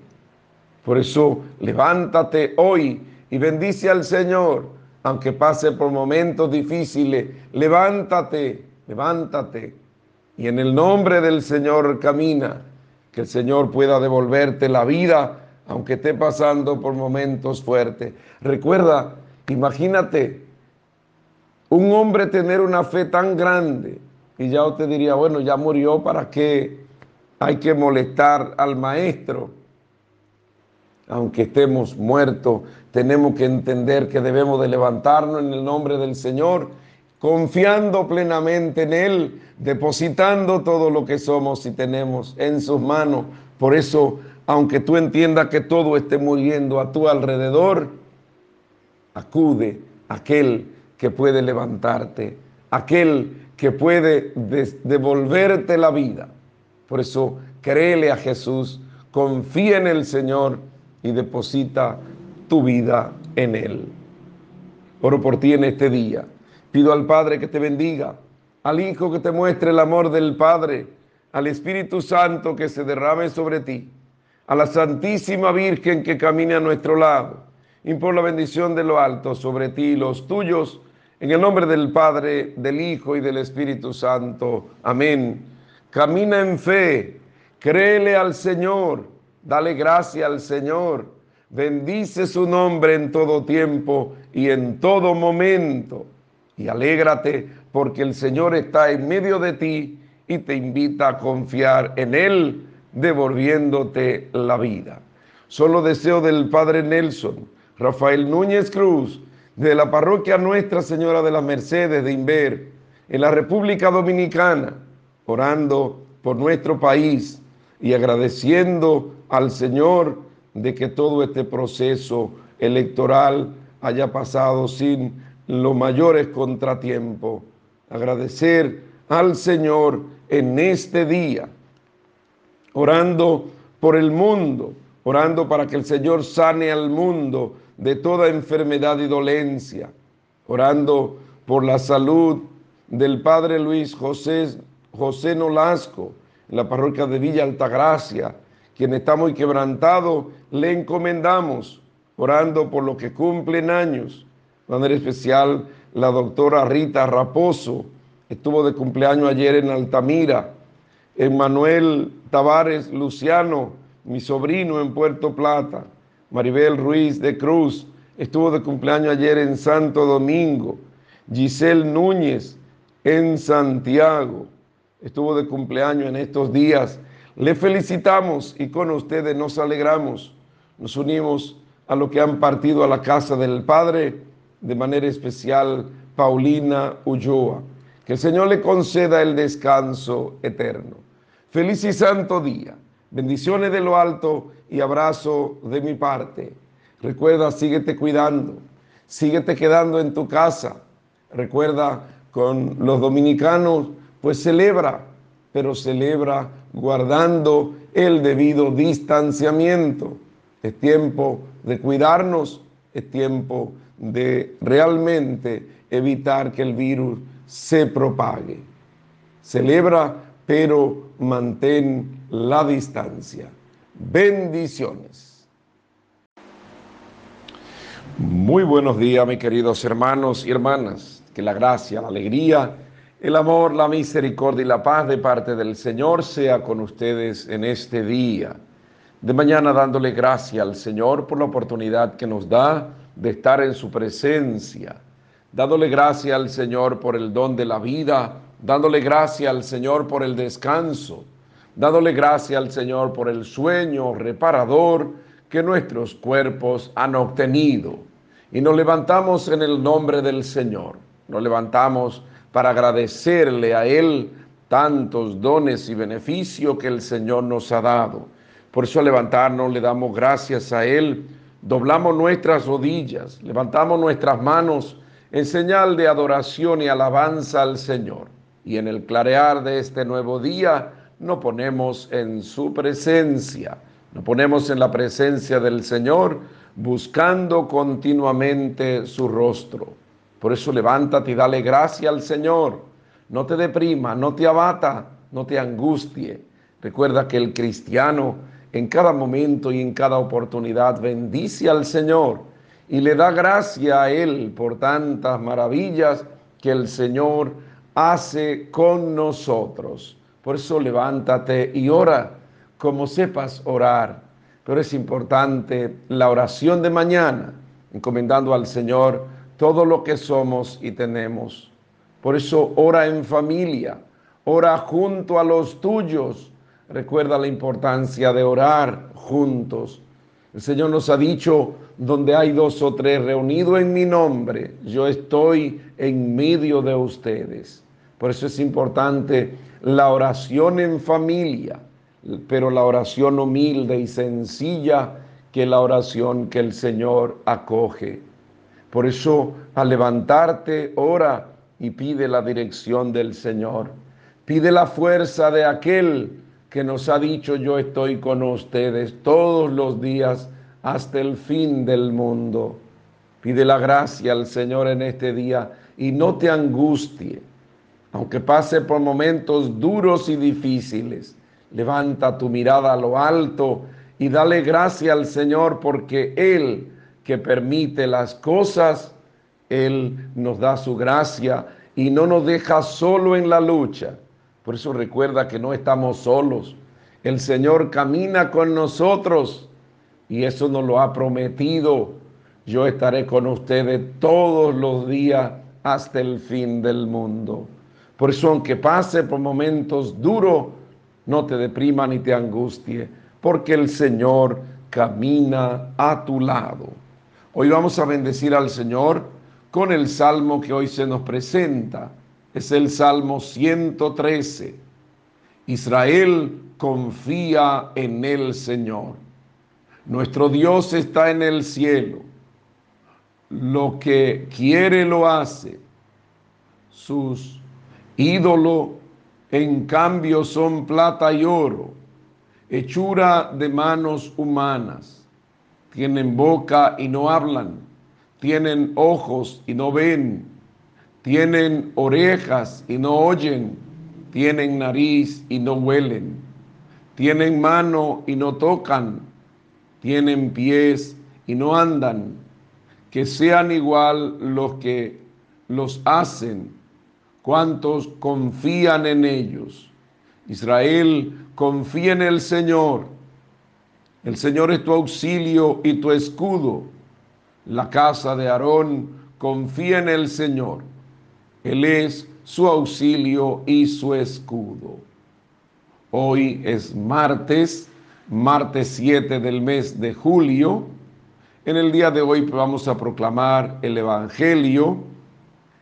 [SPEAKER 1] Por eso levántate hoy y bendice al Señor, aunque pase por momentos difíciles. Levántate, levántate. Y en el nombre del Señor camina, que el Señor pueda devolverte la vida, aunque esté pasando por momentos fuertes. Recuerda, imagínate un hombre tener una fe tan grande y ya usted diría, bueno, ya murió, ¿para qué hay que molestar al maestro? aunque estemos muertos, tenemos que entender que debemos de levantarnos en el nombre del Señor, confiando plenamente en Él, depositando todo lo que somos y tenemos en sus manos. Por eso, aunque tú entiendas que todo esté muriendo a tu alrededor, acude a aquel que puede levantarte, aquel que puede devolverte la vida. Por eso, créele a Jesús, confía en el Señor y deposita tu vida en Él. Oro por ti en este día. Pido al Padre que te bendiga, al Hijo que te muestre el amor del Padre, al Espíritu Santo que se derrame sobre ti, a la Santísima Virgen que camine a nuestro lado. Y por la bendición de lo alto sobre ti y los tuyos, en el nombre del Padre, del Hijo y del Espíritu Santo. Amén. Camina en fe, créele al Señor Dale gracia al Señor. Bendice su nombre en todo tiempo y en todo momento. Y alégrate porque el Señor está en medio de ti y te invita a confiar en Él, devolviéndote la vida. Solo deseo del Padre Nelson, Rafael Núñez Cruz, de la parroquia Nuestra Señora de las Mercedes de Inver, en la República Dominicana, orando por nuestro país y agradeciendo al Señor de que todo este proceso electoral haya pasado sin los mayores contratiempos. Agradecer al Señor en este día, orando por el mundo, orando para que el Señor sane al mundo de toda enfermedad y dolencia, orando por la salud del Padre Luis José, José Nolasco, en la parroquia de Villa Altagracia, quien está muy quebrantado, le encomendamos, orando por lo que cumplen años. De manera especial, la doctora Rita Raposo estuvo de cumpleaños ayer en Altamira. Emanuel Tavares Luciano, mi sobrino en Puerto Plata. Maribel Ruiz de Cruz estuvo de cumpleaños ayer en Santo Domingo. Giselle Núñez en Santiago. estuvo de cumpleaños en estos días. Le felicitamos y con ustedes nos alegramos. Nos unimos a lo que han partido a la casa del Padre, de manera especial Paulina Ulloa. Que el Señor le conceda el descanso eterno. Feliz y santo día. Bendiciones de lo alto y abrazo de mi parte. Recuerda, síguete cuidando, síguete quedando en tu casa. Recuerda, con los dominicanos, pues celebra, pero celebra guardando el debido distanciamiento. Es tiempo de cuidarnos, es tiempo de realmente evitar que el virus se propague. Celebra, pero mantén la distancia. Bendiciones. Muy buenos días, mis queridos hermanos y hermanas. Que la gracia, la alegría, el amor, la misericordia y la paz de parte del Señor sea con ustedes en este día. De mañana dándole gracia al Señor por la oportunidad que nos da de estar en su presencia. Dándole gracia al Señor por el don de la vida. Dándole gracia al Señor por el descanso dándole gracia al Señor por el sueño reparador que nuestros cuerpos han obtenido. Y nos levantamos en el nombre del Señor. Nos levantamos para agradecerle a Él tantos dones y beneficios que el Señor nos ha dado. Por eso al levantarnos le damos gracias a Él, doblamos nuestras rodillas, levantamos nuestras manos en señal de adoración y alabanza al Señor. Y en el clarear de este nuevo día, nos ponemos en su presencia, nos ponemos en la presencia del Señor buscando continuamente su rostro. Por eso levántate y dale gracia al Señor. No te deprima, no te abata, no te angustie. Recuerda que el cristiano en cada momento y en cada oportunidad bendice al Señor y le da gracia a Él por tantas maravillas que el Señor hace con nosotros. Por eso levántate y ora como sepas orar. Pero es importante la oración de mañana, encomendando al Señor todo lo que somos y tenemos. Por eso ora en familia, ora junto a los tuyos. Recuerda la importancia de orar juntos. El Señor nos ha dicho, donde hay dos o tres reunidos en mi nombre, yo estoy en medio de ustedes. Por eso es importante la oración en familia, pero la oración humilde y sencilla que la oración que el Señor acoge. Por eso, al levantarte, ora y pide la dirección del Señor. Pide la fuerza de aquel que nos ha dicho yo estoy con ustedes todos los días hasta el fin del mundo. Pide la gracia al Señor en este día y no te angustie aunque pase por momentos duros y difíciles, levanta tu mirada a lo alto y dale gracia al Señor porque Él que permite las cosas, Él nos da su gracia y no nos deja solo en la lucha. Por eso recuerda que no estamos solos. El Señor camina con nosotros y eso nos lo ha prometido. Yo estaré con ustedes todos los días hasta el fin del mundo. Por eso, aunque pase por momentos duros, no te deprima ni te angustie, porque el Señor camina a tu lado. Hoy vamos a bendecir al Señor con el salmo que hoy se nos presenta. Es el Salmo 113. Israel confía en el Señor. Nuestro Dios está en el cielo. Lo que quiere lo hace. Sus Ídolo, en cambio, son plata y oro, hechura de manos humanas. Tienen boca y no hablan, tienen ojos y no ven, tienen orejas y no oyen, tienen nariz y no huelen, tienen mano y no tocan, tienen pies y no andan. Que sean igual los que los hacen cuantos confían en ellos. Israel, confía en el Señor. El Señor es tu auxilio y tu escudo. La casa de Aarón confía en el Señor. Él es su auxilio y su escudo. Hoy es martes, martes 7 del mes de julio. En el día de hoy vamos a proclamar el Evangelio.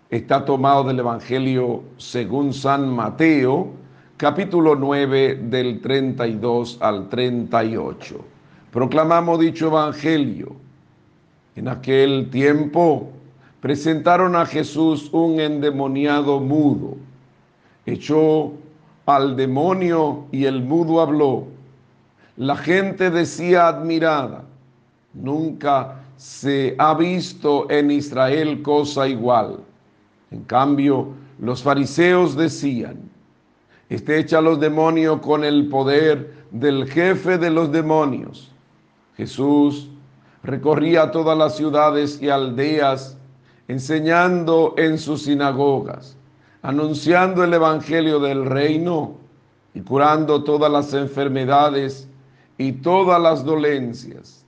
[SPEAKER 1] Está tomado del Evangelio según San Mateo, capítulo 9 del 32 al 38. Proclamamos dicho Evangelio. En aquel tiempo presentaron a Jesús un endemoniado mudo. Echó al demonio y el mudo habló. La gente decía admirada, nunca se ha visto en Israel cosa igual. En cambio, los fariseos decían, este echa los demonios con el poder del jefe de los demonios. Jesús recorría todas las ciudades y aldeas enseñando en sus sinagogas, anunciando el Evangelio del reino y curando todas las enfermedades y todas las dolencias.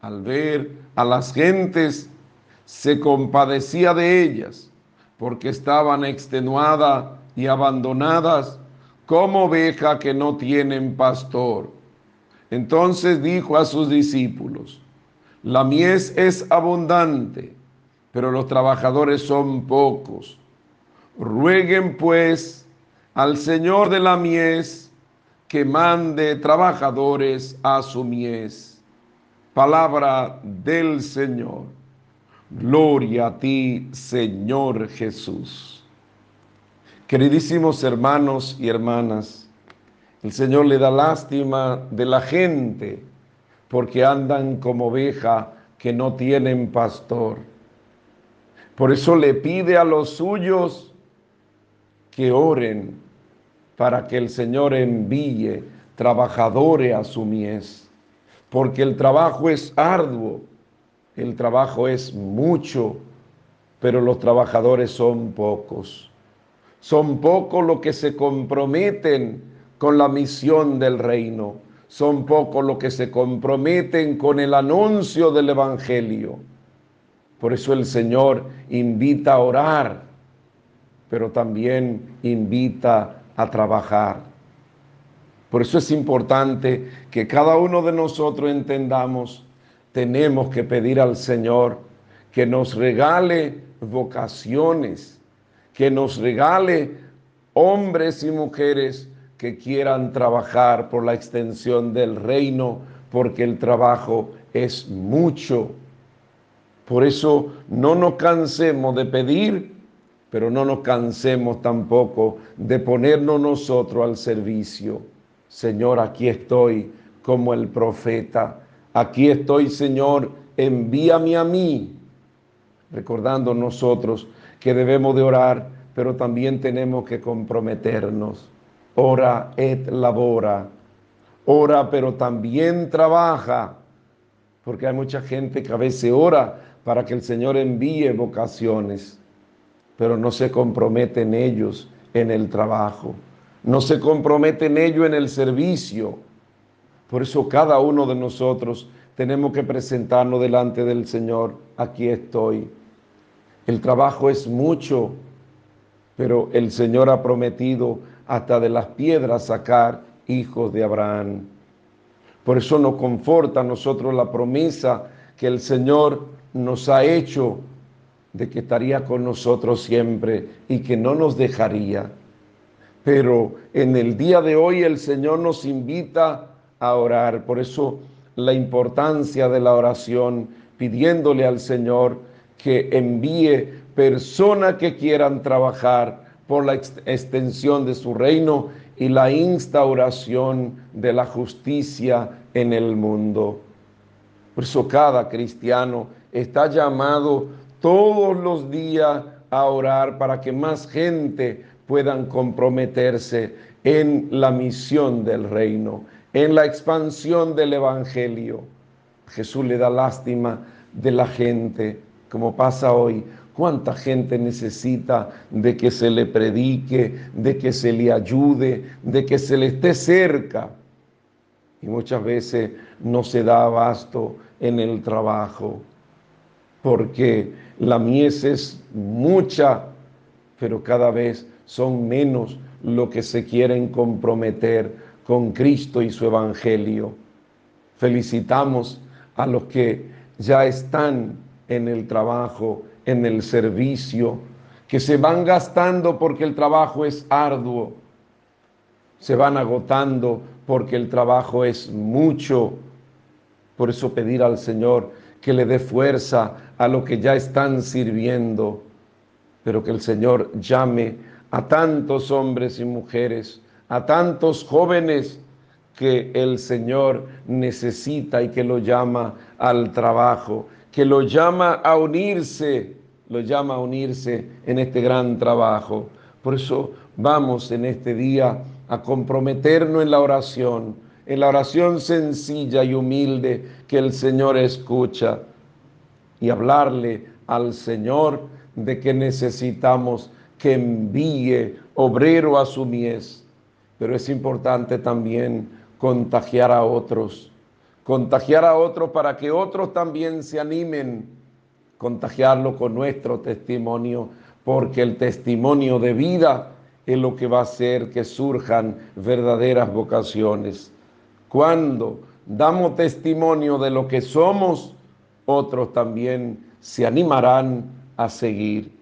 [SPEAKER 1] Al ver a las gentes, se compadecía de ellas, porque estaban extenuadas y abandonadas como ovejas que no tienen pastor. Entonces dijo a sus discípulos, la mies es abundante pero los trabajadores son pocos. Rueguen pues al Señor de la mies que mande trabajadores a su mies. Palabra del Señor. Gloria a ti, Señor Jesús. Queridísimos hermanos y hermanas, el Señor le da lástima de la gente porque andan como oveja que no tienen pastor. Por eso le pide a los suyos que oren para que el Señor envíe trabajadores a su mies, porque el trabajo es arduo, el trabajo es mucho, pero los trabajadores son pocos. Son pocos los que se comprometen con la misión del reino. Son pocos los que se comprometen con el anuncio del Evangelio. Por eso el Señor invita a orar, pero también invita a trabajar. Por eso es importante que cada uno de nosotros entendamos, tenemos que pedir al Señor que nos regale vocaciones, que nos regale hombres y mujeres que quieran trabajar por la extensión del reino, porque el trabajo es mucho por eso no nos cansemos de pedir, pero no nos cansemos tampoco de ponernos nosotros al servicio. Señor, aquí estoy como el profeta. Aquí estoy, Señor, envíame a mí. Recordando nosotros que debemos de orar, pero también tenemos que comprometernos. Ora et labora. Ora, pero también trabaja. Porque hay mucha gente que a veces ora, para que el Señor envíe vocaciones, pero no se comprometen ellos en el trabajo, no se comprometen ellos en el servicio. Por eso cada uno de nosotros tenemos que presentarnos delante del Señor. Aquí estoy. El trabajo es mucho, pero el Señor ha prometido hasta de las piedras sacar hijos de Abraham. Por eso nos conforta a nosotros la promesa que el Señor nos ha hecho de que estaría con nosotros siempre y que no nos dejaría. Pero en el día de hoy el Señor nos invita a orar. Por eso la importancia de la oración, pidiéndole al Señor que envíe personas que quieran trabajar por la extensión de su reino y la instauración de la justicia en el mundo. Por eso cada cristiano está llamado todos los días a orar para que más gente puedan comprometerse en la misión del reino, en la expansión del Evangelio. Jesús le da lástima de la gente, como pasa hoy. ¿Cuánta gente necesita de que se le predique, de que se le ayude, de que se le esté cerca? Y muchas veces no se da abasto en el trabajo porque la mies es mucha, pero cada vez son menos los que se quieren comprometer con Cristo y su Evangelio. Felicitamos a los que ya están en el trabajo, en el servicio, que se van gastando porque el trabajo es arduo, se van agotando porque el trabajo es mucho. Por eso pedir al Señor que le dé fuerza a los que ya están sirviendo, pero que el Señor llame a tantos hombres y mujeres, a tantos jóvenes que el Señor necesita y que lo llama al trabajo, que lo llama a unirse, lo llama a unirse en este gran trabajo. Por eso vamos en este día a comprometernos en la oración, en la oración sencilla y humilde que el Señor escucha y hablarle al Señor de que necesitamos que envíe obrero a su mies. Pero es importante también contagiar a otros, contagiar a otros para que otros también se animen, contagiarlo con nuestro testimonio, porque el testimonio de vida es lo que va a hacer que surjan verdaderas vocaciones. Cuando damos testimonio de lo que somos, otros también se animarán a seguir.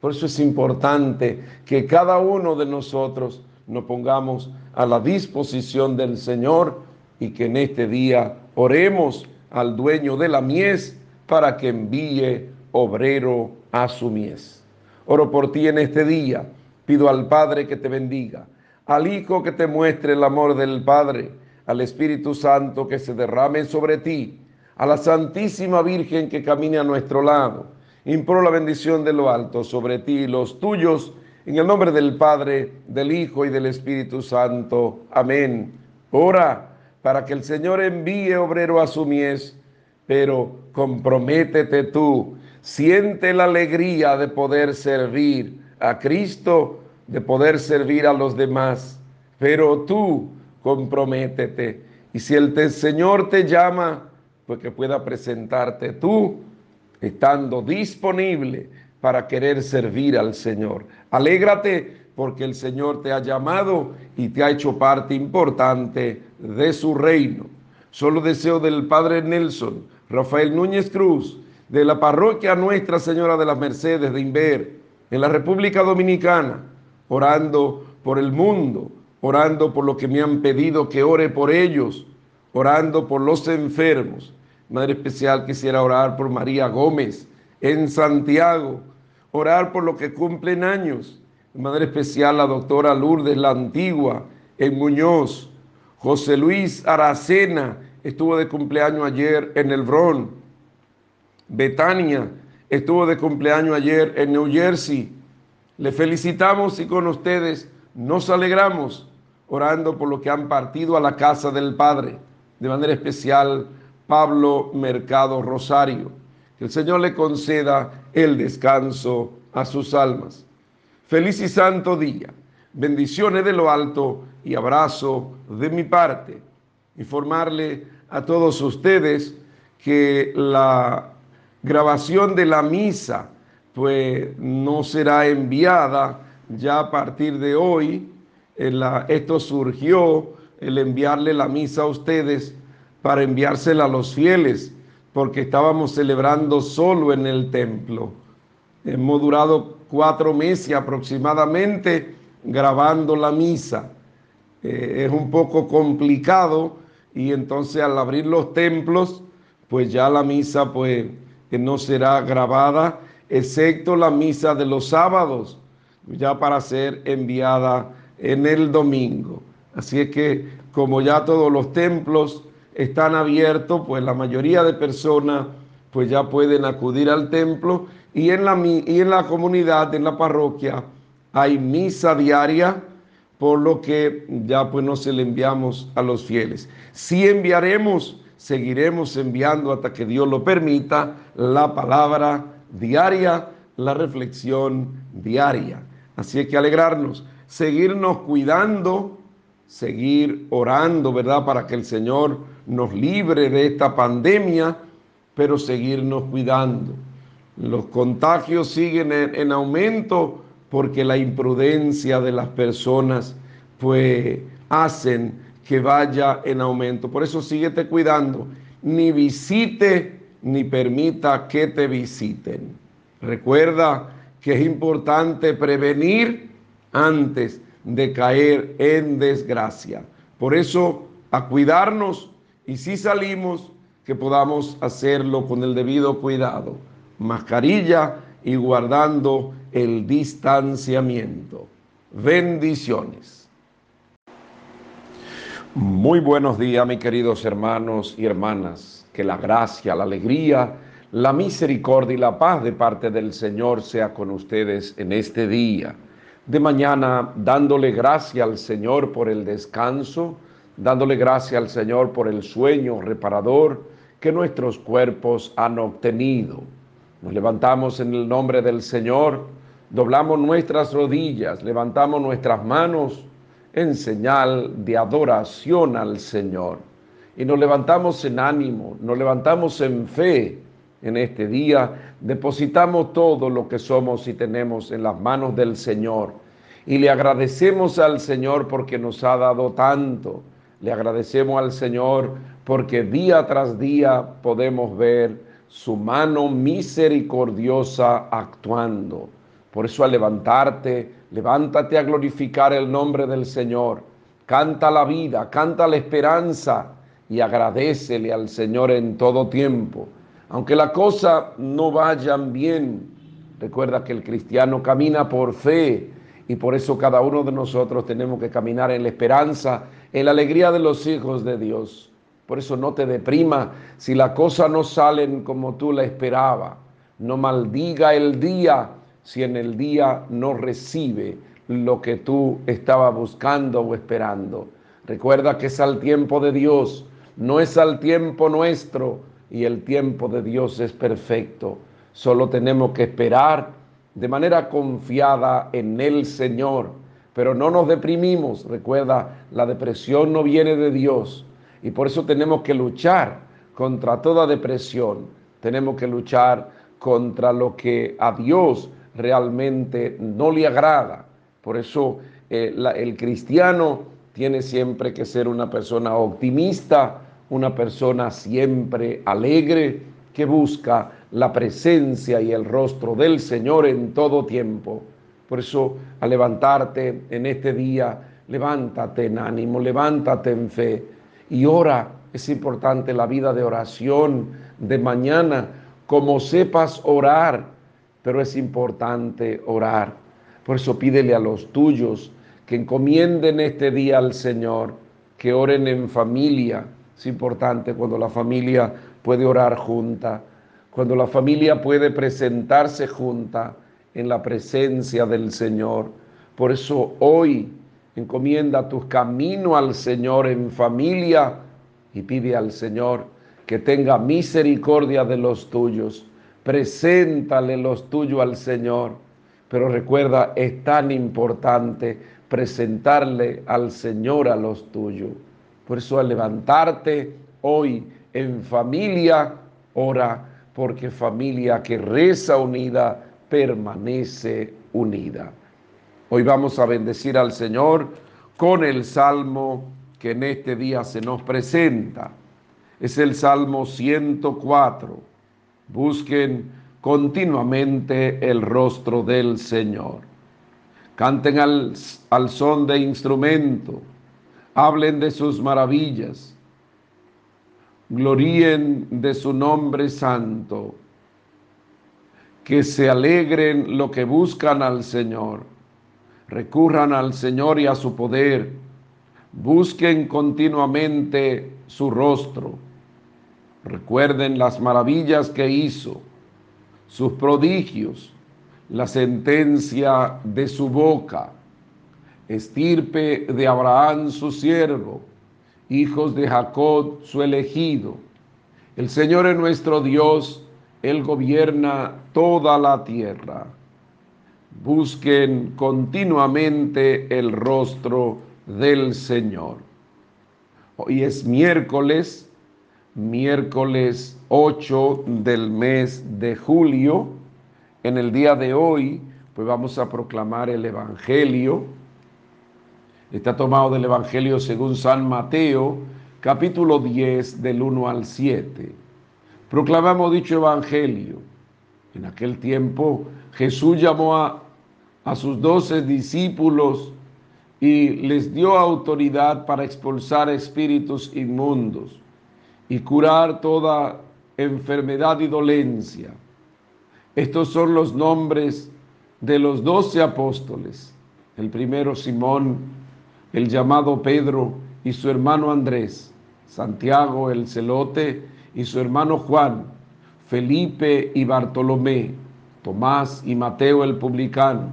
[SPEAKER 1] Por eso es importante que cada uno de nosotros nos pongamos a la disposición del Señor y que en este día oremos al dueño de la mies para que envíe obrero a su mies. Oro por ti en este día. Pido al Padre que te bendiga, al Hijo que te muestre el amor del Padre, al Espíritu Santo que se derrame sobre ti, a la Santísima Virgen que camine a nuestro lado Impro la bendición de lo alto sobre ti y los tuyos, en el nombre del Padre, del Hijo y del Espíritu Santo. Amén. Ora para que el Señor envíe obrero a su mies, pero comprométete tú, siente la alegría de poder servir a Cristo, de poder servir a los demás, pero tú comprométete. Y si el Señor te llama, pues que pueda presentarte tú estando disponible para querer servir al Señor. Alégrate porque el Señor te ha llamado y te ha hecho parte importante de su reino. Solo deseo del Padre Nelson, Rafael Núñez Cruz, de la parroquia Nuestra Señora de las Mercedes de Inver, en la República Dominicana, orando por el mundo, orando por lo que me han pedido que ore por ellos, orando por los enfermos, Madre especial, quisiera orar por María Gómez en Santiago, orar por lo que cumplen años. Madre especial, la doctora Lourdes La Antigua en Muñoz. José Luis Aracena estuvo de cumpleaños ayer en El Bron. Betania estuvo de cumpleaños ayer en New Jersey. Le felicitamos y con ustedes nos alegramos orando por lo que han partido a la casa del Padre. De manera especial, Pablo Mercado Rosario. Que el Señor le conceda el descanso a sus almas. Feliz y santo día. Bendiciones de lo alto y abrazo de mi parte. Informarle a todos ustedes que la grabación de la misa pues no será enviada ya a partir de hoy. esto surgió, el enviarle la misa a ustedes para enviársela a los fieles, porque estábamos celebrando solo en el templo. Hemos durado cuatro meses aproximadamente grabando la misa. Eh, es un poco complicado y entonces al abrir los templos, pues ya la misa pues no será grabada, excepto la misa de los sábados, ya para ser enviada en el domingo. Así es que como ya todos los templos están abiertos, pues la mayoría de personas pues ya pueden acudir al templo y en la, y en la comunidad, en la parroquia, hay misa diaria, por lo que ya pues no se le enviamos a los fieles. Si enviaremos, seguiremos enviando hasta que Dios lo permita, la palabra diaria, la reflexión diaria. Así hay que alegrarnos, seguirnos cuidando, seguir orando, ¿verdad? Para que el Señor nos libre de esta pandemia, pero seguirnos cuidando. Los contagios siguen en, aumento, porque la imprudencia de las personas pues hacen que vaya en aumento. Por eso síguete cuidando, ni visite ni permita que te visiten. Recuerda que es importante prevenir antes de caer en desgracia. Por eso, a cuidarnos y si salimos, que podamos hacerlo con el debido cuidado. Mascarilla y guardando el distanciamiento. Bendiciones. Muy buenos días, mis queridos hermanos y hermanas. Que la gracia, la alegría, la misericordia y la paz de parte del Señor sea con ustedes en este día. De mañana, dándole gracia al Señor por el descanso, dándole gracia al Señor por el sueño reparador que nuestros cuerpos han obtenido. Nos levantamos en el nombre del Señor, doblamos nuestras rodillas, levantamos nuestras manos en señal de adoración al Señor. Y nos levantamos en ánimo, nos levantamos en fe en este día, depositamos todo lo que somos y tenemos en las manos del Señor. Y le agradecemos al Señor porque nos ha dado tanto. Le agradecemos al Señor porque día tras día podemos ver su mano misericordiosa actuando. Por eso al levantarte, levántate a glorificar el nombre del Señor. Canta la vida, canta la esperanza y agradecele al Señor en todo tiempo. Aunque la cosa no vayan bien, recuerda que el cristiano camina por fe y por eso cada uno de nosotros tenemos que caminar en la esperanza, en la alegría de los hijos de Dios. Por eso no te deprima si las cosas no salen como tú la esperaba. No maldiga el día si en el día no recibe lo que tú estabas buscando o esperando. Recuerda que es al tiempo de Dios, no es al tiempo nuestro y el tiempo de Dios es perfecto. Solo tenemos que esperar de manera confiada en el Señor, pero no nos deprimimos. Recuerda, la depresión no viene de Dios y por eso tenemos que luchar contra toda depresión. Tenemos que luchar contra lo que a Dios realmente no le agrada. Por eso eh, el cristiano tiene siempre que ser una persona optimista, una persona siempre alegre, que busca la presencia y el rostro del Señor en todo tiempo. Por eso, al levantarte en este día, levántate en ánimo, levántate en fe y ora. Es importante la vida de oración de mañana, como sepas orar, pero es importante orar. Por eso pídele a los tuyos que encomienden este día al Señor, que oren en familia. Es importante cuando la familia puede orar junta, cuando la familia puede presentarse junta en la presencia del Señor. Por eso hoy encomienda tus caminos al Señor en familia y pide al Señor que tenga misericordia de los tuyos. Preséntale los tuyos al Señor. Pero recuerda, es tan importante presentarle al Señor a los tuyos. Por eso al levantarte hoy en familia, ora, porque familia que reza unida permanece unida. Hoy vamos a bendecir al Señor con el salmo que en este día se nos presenta. Es el Salmo 104. Busquen continuamente el rostro del Señor. Canten al, al son de instrumento. Hablen de sus maravillas gloríen de su nombre santo, que se alegren lo que buscan al Señor, recurran al Señor y a su poder, busquen continuamente su rostro, recuerden las maravillas que hizo, sus prodigios, la sentencia de su boca, estirpe de Abraham su siervo, hijos de Jacob, su elegido. El Señor es nuestro Dios, Él gobierna toda la tierra. Busquen continuamente el rostro del Señor. Hoy es miércoles, miércoles 8 del mes de julio. En el día de hoy, pues vamos a proclamar el Evangelio. Está tomado del Evangelio según San Mateo, capítulo 10, del 1 al 7. Proclamamos dicho Evangelio. En aquel tiempo Jesús llamó a, a sus doce discípulos y les dio autoridad para expulsar espíritus inmundos y curar toda enfermedad y dolencia. Estos son los nombres de los doce apóstoles. El primero Simón, el llamado Pedro y su hermano Andrés, Santiago el celote y su hermano Juan, Felipe y Bartolomé, Tomás y Mateo el publicano,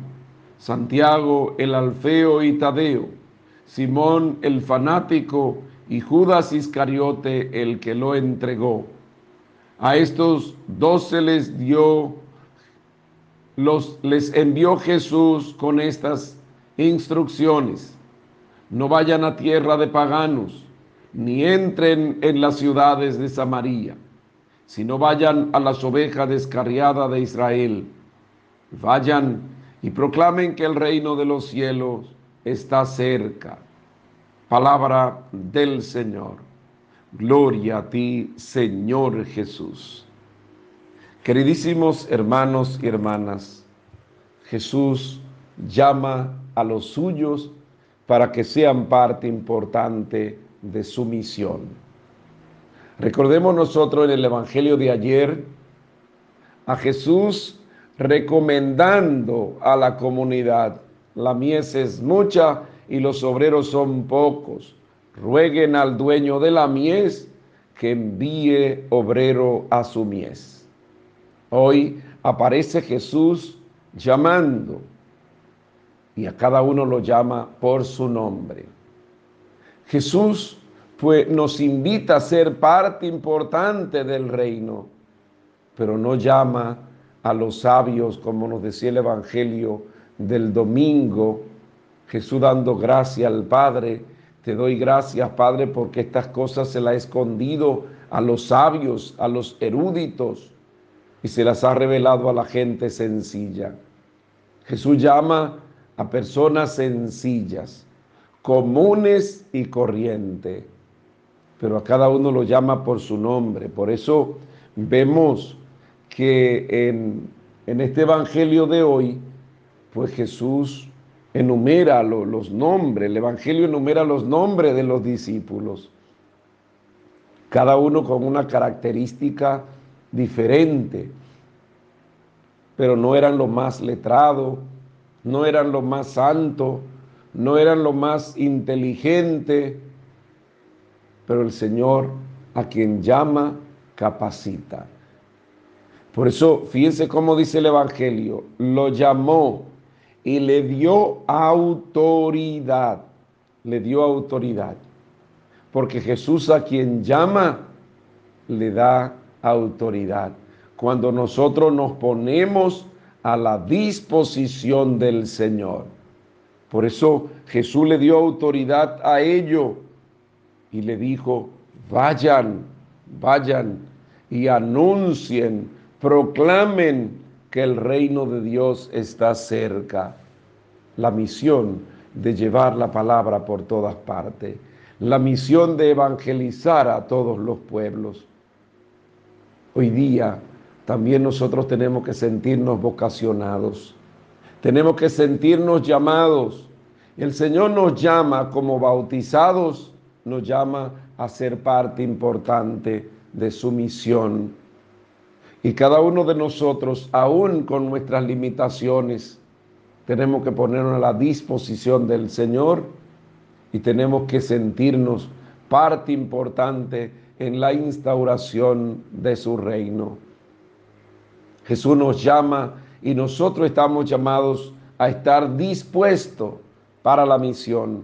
[SPEAKER 1] Santiago el alfeo y Tadeo, Simón el fanático y Judas Iscariote el que lo entregó. A estos doce les dio los les envió Jesús con estas instrucciones. No vayan a tierra de paganos, ni entren en las ciudades de Samaria, sino vayan a las ovejas descarriadas de Israel. Vayan y proclamen que el reino de los cielos está cerca. Palabra del Señor. Gloria a ti, Señor Jesús. Queridísimos hermanos y hermanas, Jesús llama a los suyos para que sean parte importante de su misión. Recordemos nosotros en el Evangelio de ayer a Jesús recomendando a la comunidad, la mies es mucha y los obreros son pocos. Rueguen al dueño de la mies que envíe obrero a su mies. Hoy aparece Jesús llamando y a cada uno lo llama por su nombre. Jesús pues nos invita a ser parte importante del reino, pero no llama a los sabios como nos decía el evangelio del domingo, Jesús dando gracia al Padre, te doy gracias Padre porque estas cosas se las ha escondido a los sabios, a los eruditos y se las ha revelado a la gente sencilla. Jesús llama a personas sencillas, comunes y corrientes, pero a cada uno lo llama por su nombre. Por eso vemos que en, en este Evangelio de hoy, pues Jesús enumera los nombres, el Evangelio enumera los nombres de los discípulos, cada uno con una característica diferente, pero no eran los más letrados, no eran los más santos, no eran los más inteligentes, pero el Señor a quien llama capacita. Por eso, fíjense cómo dice el Evangelio, lo llamó y le dio autoridad, le dio autoridad, porque Jesús a quien llama le da autoridad. Cuando nosotros nos ponemos a la disposición del Señor. Por eso Jesús le dio autoridad a ello y le dijo, vayan, vayan y anuncien, proclamen que el reino de Dios está cerca. La misión de llevar la palabra por todas partes, la misión de evangelizar a todos los pueblos. Hoy día también nosotros tenemos que sentirnos vocacionados. Tenemos que sentirnos llamados. El Señor nos llama como bautizados, nos llama a ser parte importante de su misión. Y cada uno de nosotros, aún con nuestras limitaciones, tenemos que ponernos a la disposición del Señor y tenemos que sentirnos parte importante en la instauración de su reino. Jesús nos llama y nosotros estamos llamados a estar dispuestos para la misión.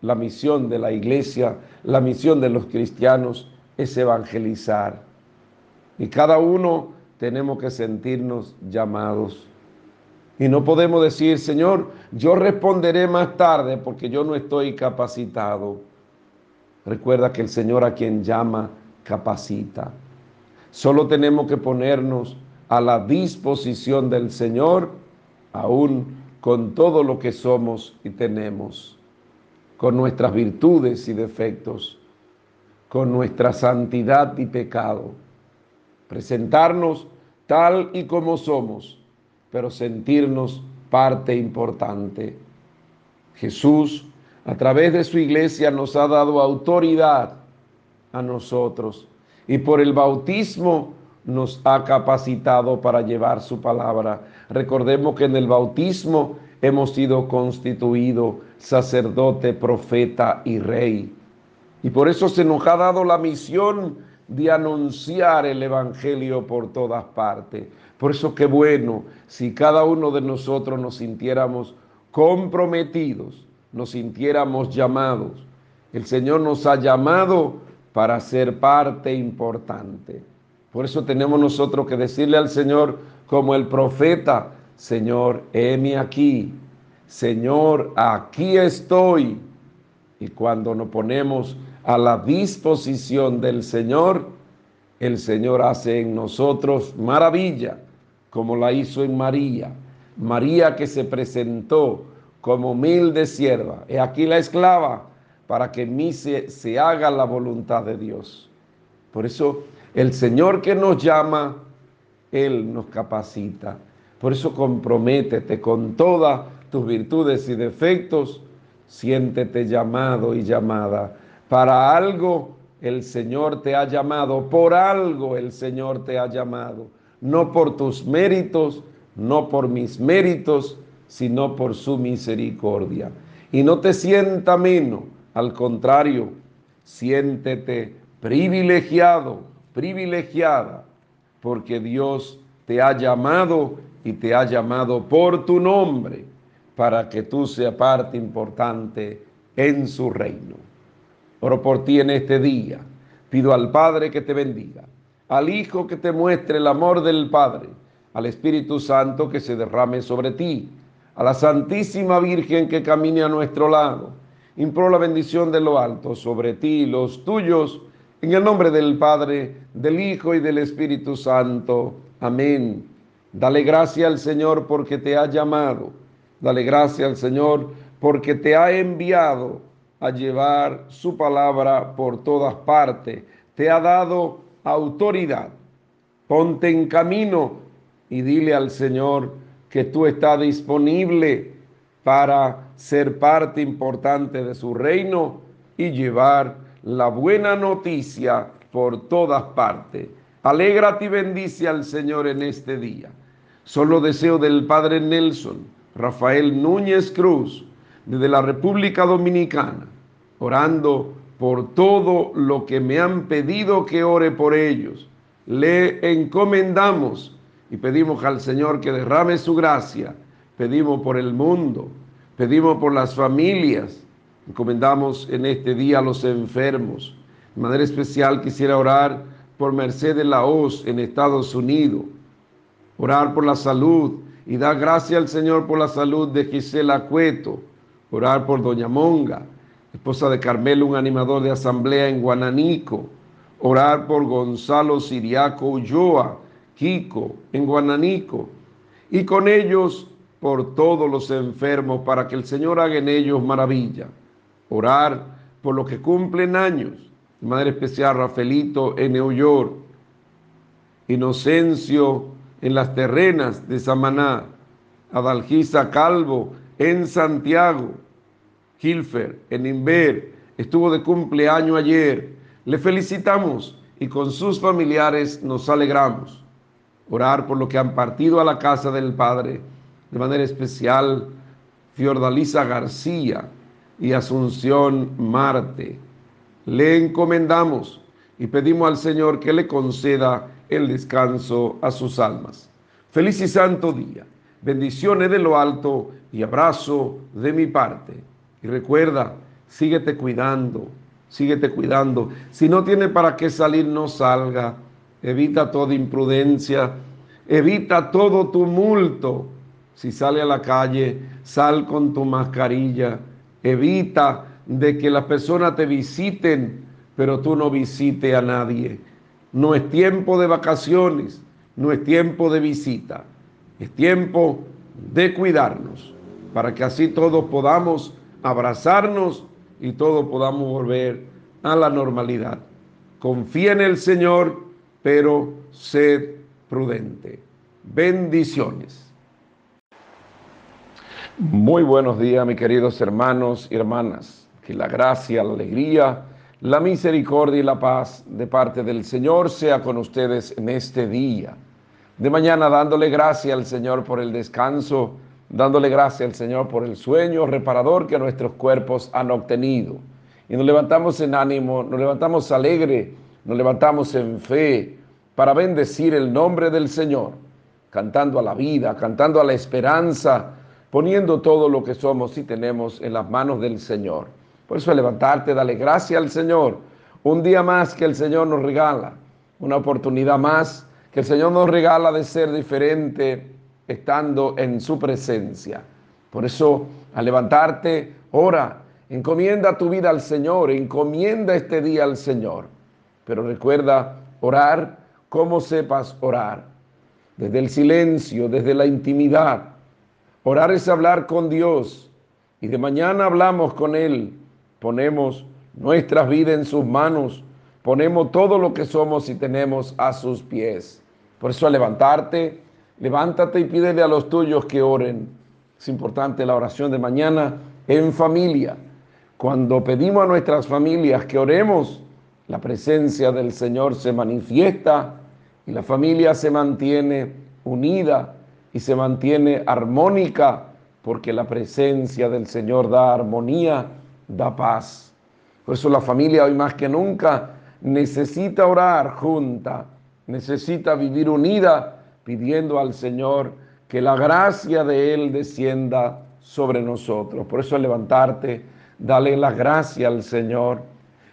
[SPEAKER 1] La misión de la iglesia, la misión de los cristianos es evangelizar. Y cada uno tenemos que sentirnos llamados. Y no podemos decir, Señor, yo responderé más tarde porque yo no estoy capacitado. Recuerda que el Señor a quien llama capacita. Solo tenemos que ponernos a la disposición del Señor aún con todo lo que somos y tenemos, con nuestras virtudes y defectos, con nuestra santidad y pecado. Presentarnos tal y como somos, pero sentirnos parte importante. Jesús, a través de su iglesia, nos ha dado autoridad a nosotros y por el bautismo nos ha capacitado para llevar su palabra. Recordemos que en el bautismo hemos sido constituido sacerdote, profeta y rey. Y por eso se nos ha dado la misión de anunciar el Evangelio por todas partes. Por eso qué bueno si cada uno de nosotros nos sintiéramos comprometidos, nos sintiéramos llamados. El Señor nos ha llamado para ser parte importante. Por eso tenemos nosotros que decirle al Señor como el profeta, Señor, heme aquí, Señor, aquí estoy. Y cuando nos ponemos a la disposición del Señor, el Señor hace en nosotros maravilla, como la hizo en María. María que se presentó como humilde sierva. He aquí la esclava para que en mí se, se haga la voluntad de Dios. Por eso el Señor que nos llama, Él nos capacita. Por eso comprométete con todas tus virtudes y defectos, siéntete llamado y llamada. Para algo el Señor te ha llamado, por algo el Señor te ha llamado, no por tus méritos, no por mis méritos, sino por su misericordia. Y no te sienta menos, al contrario, siéntete privilegiado privilegiada, porque Dios te ha llamado y te ha llamado por tu nombre para que tú seas parte importante en su reino. Oro por ti en este día. Pido al Padre que te bendiga, al Hijo que te muestre el amor del Padre, al Espíritu Santo que se derrame sobre ti, a la Santísima Virgen que camine a nuestro lado. Impro la bendición de lo alto sobre ti y los tuyos en el nombre del Padre, del Hijo y del Espíritu Santo. Amén. Dale gracia al Señor porque te ha llamado. Dale gracia al Señor porque te ha enviado a llevar su palabra por todas partes. Te ha dado autoridad. Ponte en camino y dile al Señor que tú estás disponible para ser parte importante de su reino y llevar la buena noticia por todas partes. Alégrate y bendice al Señor en este día. Solo deseo del Padre Nelson, Rafael Núñez Cruz, desde la República Dominicana, orando por todo lo que me han pedido que ore por ellos. Le encomendamos y pedimos al Señor que derrame su gracia. Pedimos por el mundo, pedimos por las familias, Encomendamos en este día a los enfermos. De manera especial quisiera orar por Mercedes Laos en Estados Unidos. Orar por la salud y dar gracias al Señor por la salud de Gisela Cueto. Orar por Doña Monga, esposa de Carmelo, un animador de asamblea en Guananico. Orar por Gonzalo Siriaco Ulloa, Kiko, en Guananico. Y con ellos por todos los enfermos para que el Señor haga en ellos maravilla orar por los que cumplen años, de manera especial Rafaelito en New York, Inocencio en las terrenas de Samaná, Adalgisa Calvo en Santiago, Hilfer en Inver, estuvo de cumpleaños ayer. Le felicitamos y con sus familiares nos alegramos. Orar por lo que han partido a la casa del Padre, de manera especial Fiordalisa García, y Asunción Marte. Le encomendamos y pedimos al Señor que le conceda el descanso a sus almas. Feliz y santo día. Bendiciones de lo alto y abrazo de mi parte. Y recuerda, síguete cuidando, síguete cuidando. Si no tiene para qué salir, no salga. Evita toda imprudencia, evita todo tumulto. Si sale a la calle, sal con tu mascarilla Evita de que las personas te visiten, pero tú no visites a nadie. No es tiempo de vacaciones, no es tiempo de visita. Es tiempo de cuidarnos, para que así todos podamos abrazarnos y todos podamos volver a la normalidad. Confía en el Señor, pero sed prudente. Bendiciones. Muy buenos días, mis queridos hermanos y hermanas. Que la gracia, la alegría, la misericordia y la paz de parte del Señor sea con ustedes en este día. De mañana dándole gracias al Señor por el descanso, dándole gracias al Señor por el sueño reparador que nuestros cuerpos han obtenido. Y nos levantamos en ánimo, nos levantamos alegre, nos levantamos en fe para bendecir el nombre del Señor, cantando a la vida, cantando a la esperanza, poniendo todo lo que somos y tenemos en las manos del Señor. Por eso levantarte, dale gracias al Señor. Un día más que el Señor nos regala, una oportunidad más que el Señor nos regala de ser diferente estando en su presencia. Por eso, al levantarte, ora, encomienda tu vida al Señor, encomienda este día al Señor. Pero recuerda orar como sepas orar, desde el silencio, desde la intimidad. Orar es hablar con Dios y de mañana hablamos con Él ponemos nuestras vidas en sus manos, ponemos todo lo que somos y tenemos a sus pies. Por eso al levantarte, levántate y pídele a los tuyos que oren. Es importante la oración de mañana en familia. Cuando pedimos a nuestras familias que oremos, la presencia del Señor se manifiesta y la familia se mantiene unida y se mantiene armónica porque la presencia del Señor da armonía da paz. Por eso la familia hoy más que nunca necesita orar junta, necesita vivir unida, pidiendo al Señor que la gracia de Él descienda sobre nosotros. Por eso levantarte, dale la gracia al Señor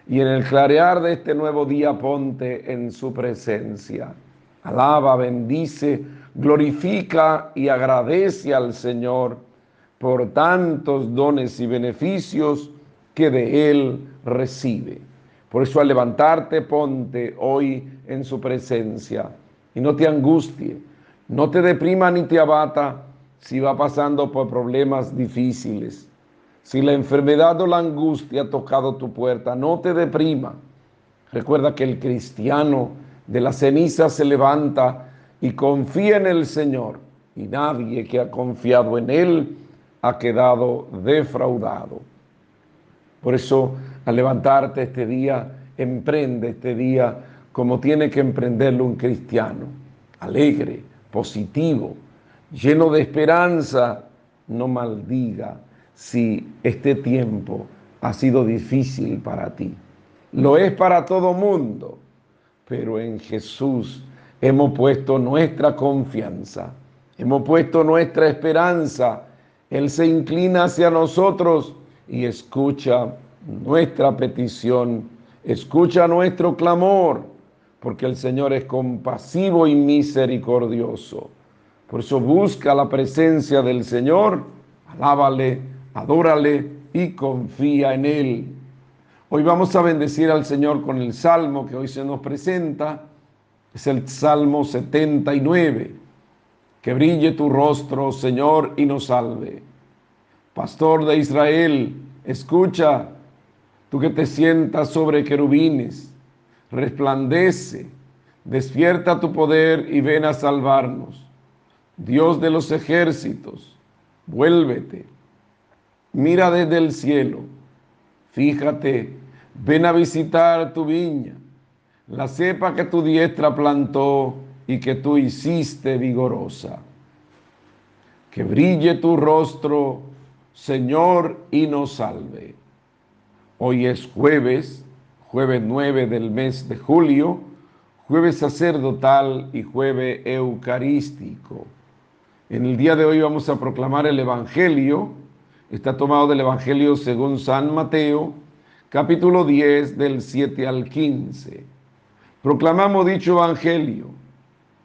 [SPEAKER 1] y en el clarear de este nuevo día ponte en su presencia. Alaba, bendice, glorifica y agradece al Señor por tantos dones y beneficios que de Él recibe. Por eso al levantarte, ponte hoy en su presencia y no te angustie, no te deprima ni te abata si va pasando por problemas difíciles. Si la enfermedad o la angustia ha tocado tu puerta, no te deprima. Recuerda que el cristiano de la ceniza se levanta y confía en el Señor y nadie que ha confiado en Él ha quedado defraudado. Por eso, al levantarte este día, emprende este día como tiene que emprenderlo un cristiano, alegre, positivo, lleno de esperanza, no maldiga si este tiempo ha sido difícil para ti. Lo es para todo mundo, pero en Jesús hemos puesto nuestra confianza, hemos puesto nuestra esperanza. Él se inclina hacia nosotros y escucha nuestra petición, escucha nuestro clamor, porque el Señor es compasivo y misericordioso. Por eso busca la presencia del Señor, alábale, adórale y confía en Él. Hoy vamos a bendecir al Señor con el salmo que hoy se nos presenta. Es el Salmo 79. Que brille tu rostro, Señor, y nos salve. Pastor de Israel, escucha, tú que te sientas sobre querubines, resplandece, despierta tu poder y ven a salvarnos. Dios de los ejércitos, vuélvete, mira desde el cielo, fíjate, ven a visitar tu viña, la cepa que tu diestra plantó y que tú hiciste vigorosa. Que brille tu rostro Señor, y nos salve. Hoy es jueves, jueves 9 del mes de julio, jueves sacerdotal y jueves eucarístico. En el día de hoy vamos a proclamar el Evangelio, está tomado del Evangelio según San Mateo, capítulo 10 del 7 al 15. Proclamamos dicho Evangelio.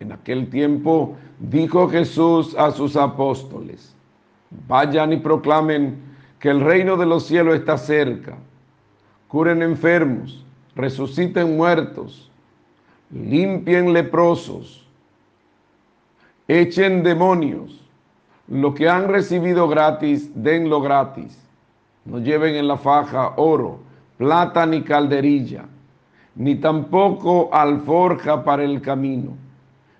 [SPEAKER 1] En aquel tiempo dijo Jesús a sus apóstoles, Vayan y proclamen que el reino de los cielos está cerca. Curen enfermos, resuciten muertos, limpien leprosos, echen demonios. Lo que han recibido gratis, denlo gratis. No lleven en la faja oro, plata ni calderilla, ni tampoco alforja para el camino,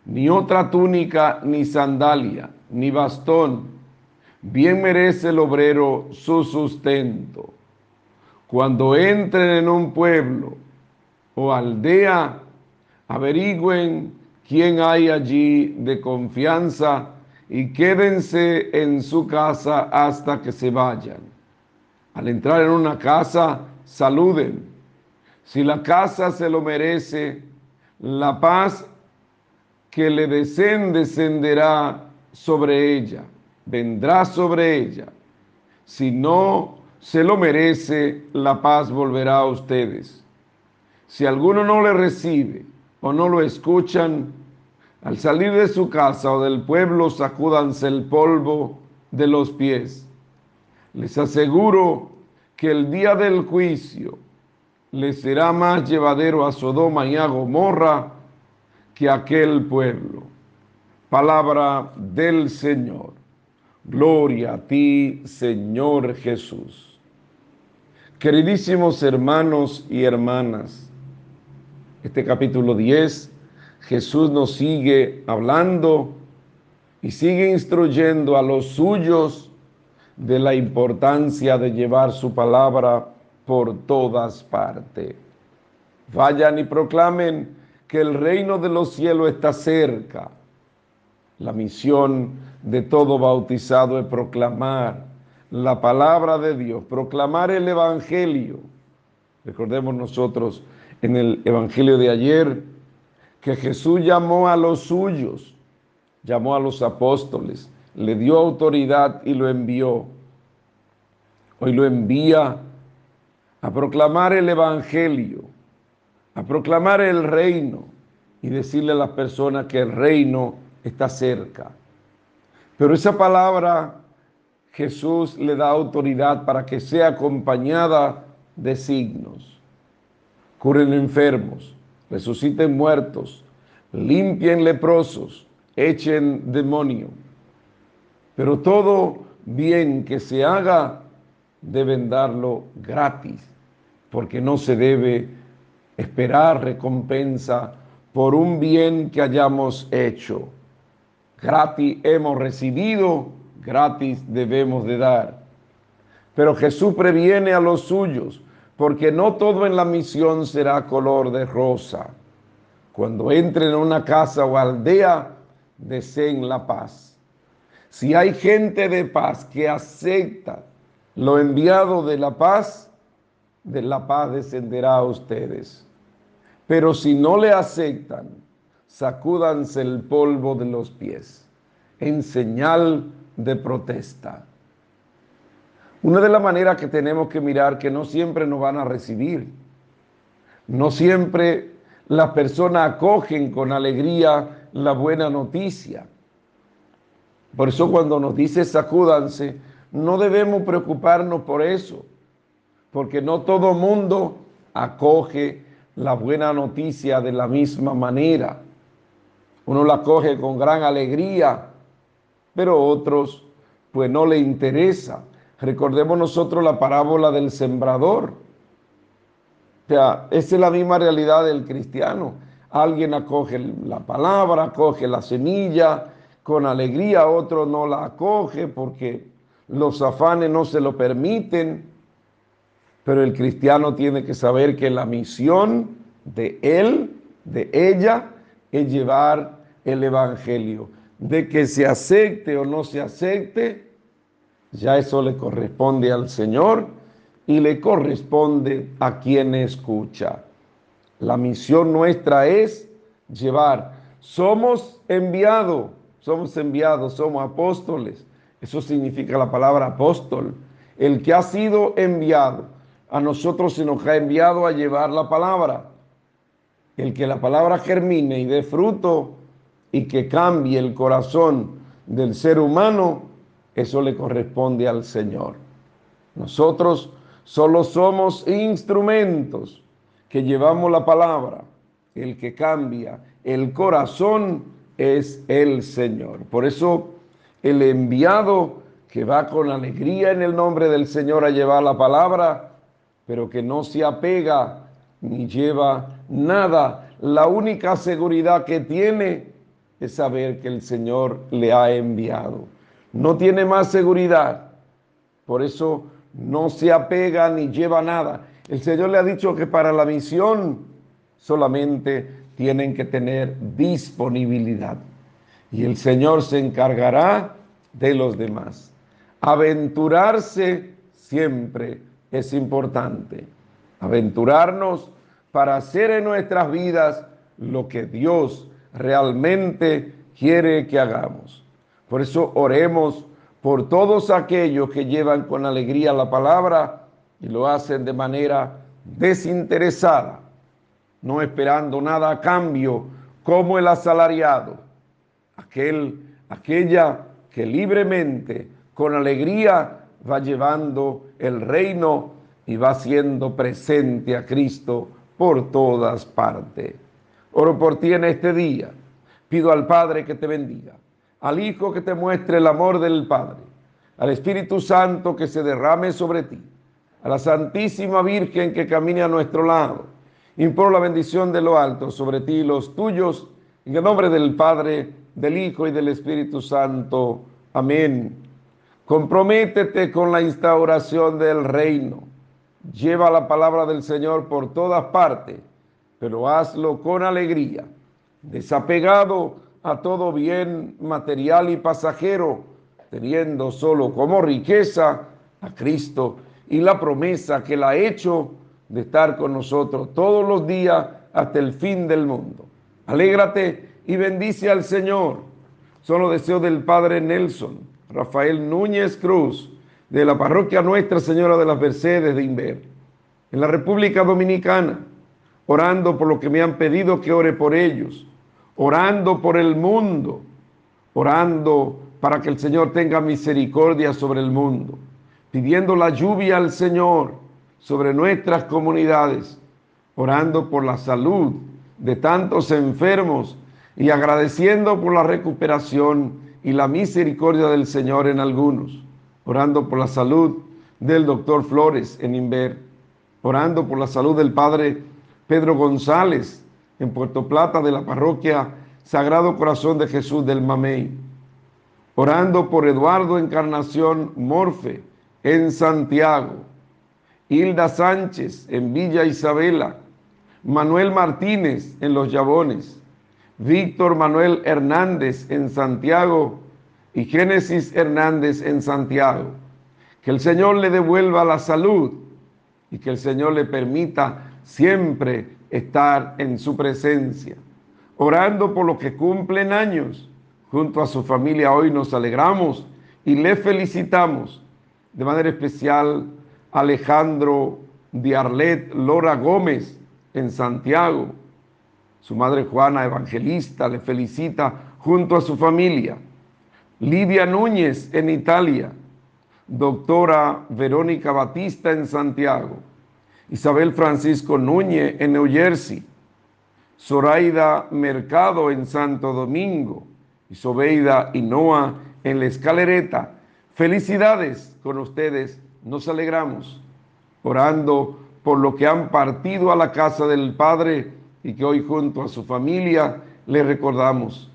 [SPEAKER 1] ni otra túnica ni sandalia, ni bastón. Bien merece el obrero su sustento. Cuando entren en un pueblo o aldea, averigüen quién hay allí de confianza y quédense en su casa hasta que se vayan. Al entrar en una casa, saluden. Si la casa se lo merece, la paz que le deseen descenderá sobre ella, vendrá sobre ella. Si no se lo merece, la paz volverá a ustedes. Si alguno no le recibe o no lo escuchan, al salir de su casa o del pueblo, sacúdanse el polvo de los pies. Les aseguro que el día del juicio les será más llevadero a Sodoma y a Gomorra que aquel pueblo. Palabra del Señor. Gloria a ti, Señor Jesús. Queridísimos hermanos y hermanas, este capítulo 10 Jesús nos sigue hablando y sigue instruyendo a los suyos de la importancia de llevar su palabra por todas partes. Vayan y proclamen que el reino de los cielos está cerca. La misión de todo bautizado es proclamar la palabra de Dios, proclamar el Evangelio. Recordemos nosotros en el Evangelio de ayer, que Jesús llamó a los suyos, llamó a los apóstoles, le dio autoridad y lo envió. Hoy lo envía a proclamar el Evangelio, a proclamar el reino y decirle a las personas que el reino está cerca. Pero esa palabra Jesús le da autoridad para que sea acompañada de signos. Curen enfermos, resuciten muertos, limpien leprosos, echen demonio. Pero todo bien que se haga deben darlo gratis, porque no se debe esperar recompensa por un bien que hayamos hecho. Gratis hemos recibido, gratis debemos de dar. Pero Jesús previene a los suyos porque no todo en la misión será color de rosa. Cuando entren en una casa o aldea, deseen la paz. Si hay gente de paz que acepta lo enviado de la paz, de la paz descenderá a ustedes. Pero si no le aceptan, sacúdanse el polvo de los pies en señal de protesta. Una de las maneras que tenemos que mirar que no siempre nos van a recibir. No siempre las personas acogen con alegría la buena noticia. Por eso cuando nos dice sacúdanse, no debemos preocuparnos por eso, porque no todo mundo acoge la buena noticia de la misma manera. Uno la acoge con gran alegría, pero otros pues no le interesa Recordemos nosotros la parábola del sembrador. O sea, esa es la misma realidad del cristiano. Alguien acoge la palabra, acoge la semilla con alegría, otro no la acoge porque los afanes no se lo permiten. Pero el cristiano tiene que saber que la misión de él, de ella, es llevar el evangelio. De que se acepte o no se acepte, ya eso le corresponde al Señor y le corresponde a quien escucha. La misión nuestra es llevar. Somos enviados, somos enviados, somos apóstoles. Eso significa la palabra apóstol. El que ha sido enviado, a nosotros se nos ha enviado a llevar la palabra. El que la palabra germine y dé fruto y que cambie el corazón del ser humano eso le corresponde al Señor. Nosotros solo somos instrumentos que llevamos la palabra. El que cambia el corazón es el Señor. Por eso el enviado que va con alegría en el nombre del Señor a llevar la palabra, pero que no se apega ni lleva nada. La única seguridad que tiene es saber que el Señor le ha enviado. No tiene más seguridad. Por eso no se apega ni lleva nada. El Señor le ha dicho que para la misión solamente tienen que tener disponibilidad. Y el Señor se encargará de los demás. Aventurarse siempre es importante. Aventurarnos para hacer en nuestras vidas lo que Dios realmente quiere que hagamos. Por eso oremos por todos aquellos que llevan con alegría la palabra y lo hacen de manera desinteresada, no esperando nada a cambio, como el asalariado, aquel, aquella que libremente, con alegría, va llevando el reino y va siendo presente a Cristo por todas partes. Oro por ti en este día. Pido al Padre que te bendiga, al Hijo que te muestre el amor del Padre, al Espíritu Santo que se derrame sobre ti, a la Santísima Virgen que camine a nuestro lado. Imploro la bendición de lo alto sobre ti y los tuyos, en el nombre del Padre, del Hijo y del Espíritu Santo. Amén. Comprométete con la instauración del reino. Lleva la palabra del Señor por todas partes pero hazlo con alegría, desapegado a todo bien material y pasajero, teniendo solo como riqueza a Cristo y la promesa que Él ha hecho de estar con nosotros todos los días hasta el fin del mundo. Alégrate y bendice al Señor. Son los deseos del Padre Nelson, Rafael Núñez Cruz, de la parroquia Nuestra Señora de las Mercedes de Inver, en la República Dominicana orando por lo que me han pedido que ore por ellos, orando por el mundo, orando para que el Señor tenga misericordia sobre el mundo, pidiendo la lluvia al Señor sobre nuestras comunidades, orando por la salud de tantos enfermos y agradeciendo por la recuperación y la misericordia del Señor en algunos, orando por la salud del doctor Flores en Inver, orando por la salud del Padre Pedro González en Puerto Plata de la parroquia Sagrado Corazón de Jesús del Mamey. Orando por Eduardo Encarnación Morfe en Santiago. Hilda Sánchez en Villa Isabela. Manuel Martínez en Los Llabones. Víctor Manuel Hernández en Santiago y Génesis Hernández en Santiago. Que el Señor le devuelva la salud y que el Señor le permita siempre estar en su presencia. Orando por los que cumplen años. Junto a su familia hoy nos alegramos y le felicitamos. De manera especial Alejandro Diarlet Lora Gómez en Santiago. Su madre Juana Evangelista le felicita junto a su familia. Lidia Núñez en Italia. Doctora Verónica Batista en Santiago. Isabel Francisco Núñez en New Jersey, Zoraida Mercado en Santo Domingo, y Sobeida en La Escalereta. Felicidades con ustedes, nos alegramos, orando por lo que han partido a la casa del Padre y que hoy junto a su familia le recordamos.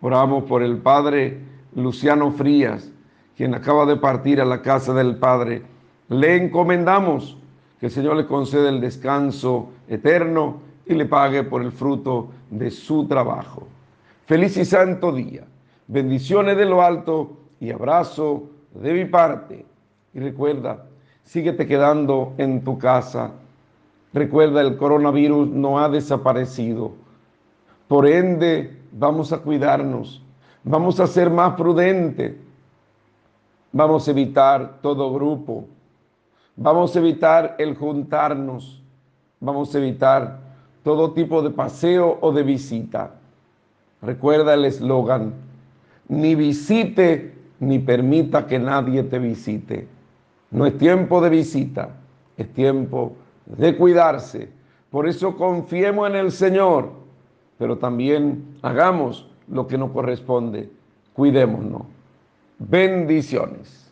[SPEAKER 1] Oramos por el Padre Luciano Frías, quien acaba de partir a la casa del Padre. Le encomendamos que el Señor le conceda el descanso eterno y le pague por el fruto de su trabajo. Feliz y santo día. Bendiciones de lo alto y abrazo de mi parte. Y recuerda, síguete quedando en tu casa. Recuerda, el coronavirus no ha desaparecido. Por ende, vamos a cuidarnos. Vamos a ser más prudentes. Vamos a evitar todo grupo Vamos a evitar el juntarnos. Vamos a evitar todo tipo de paseo o de visita. Recuerda el eslogan, ni visite ni permita que nadie te visite. No es tiempo de visita, es tiempo de cuidarse. Por eso confiemos en el Señor, pero también hagamos lo que nos corresponde. Cuidémonos. Bendiciones.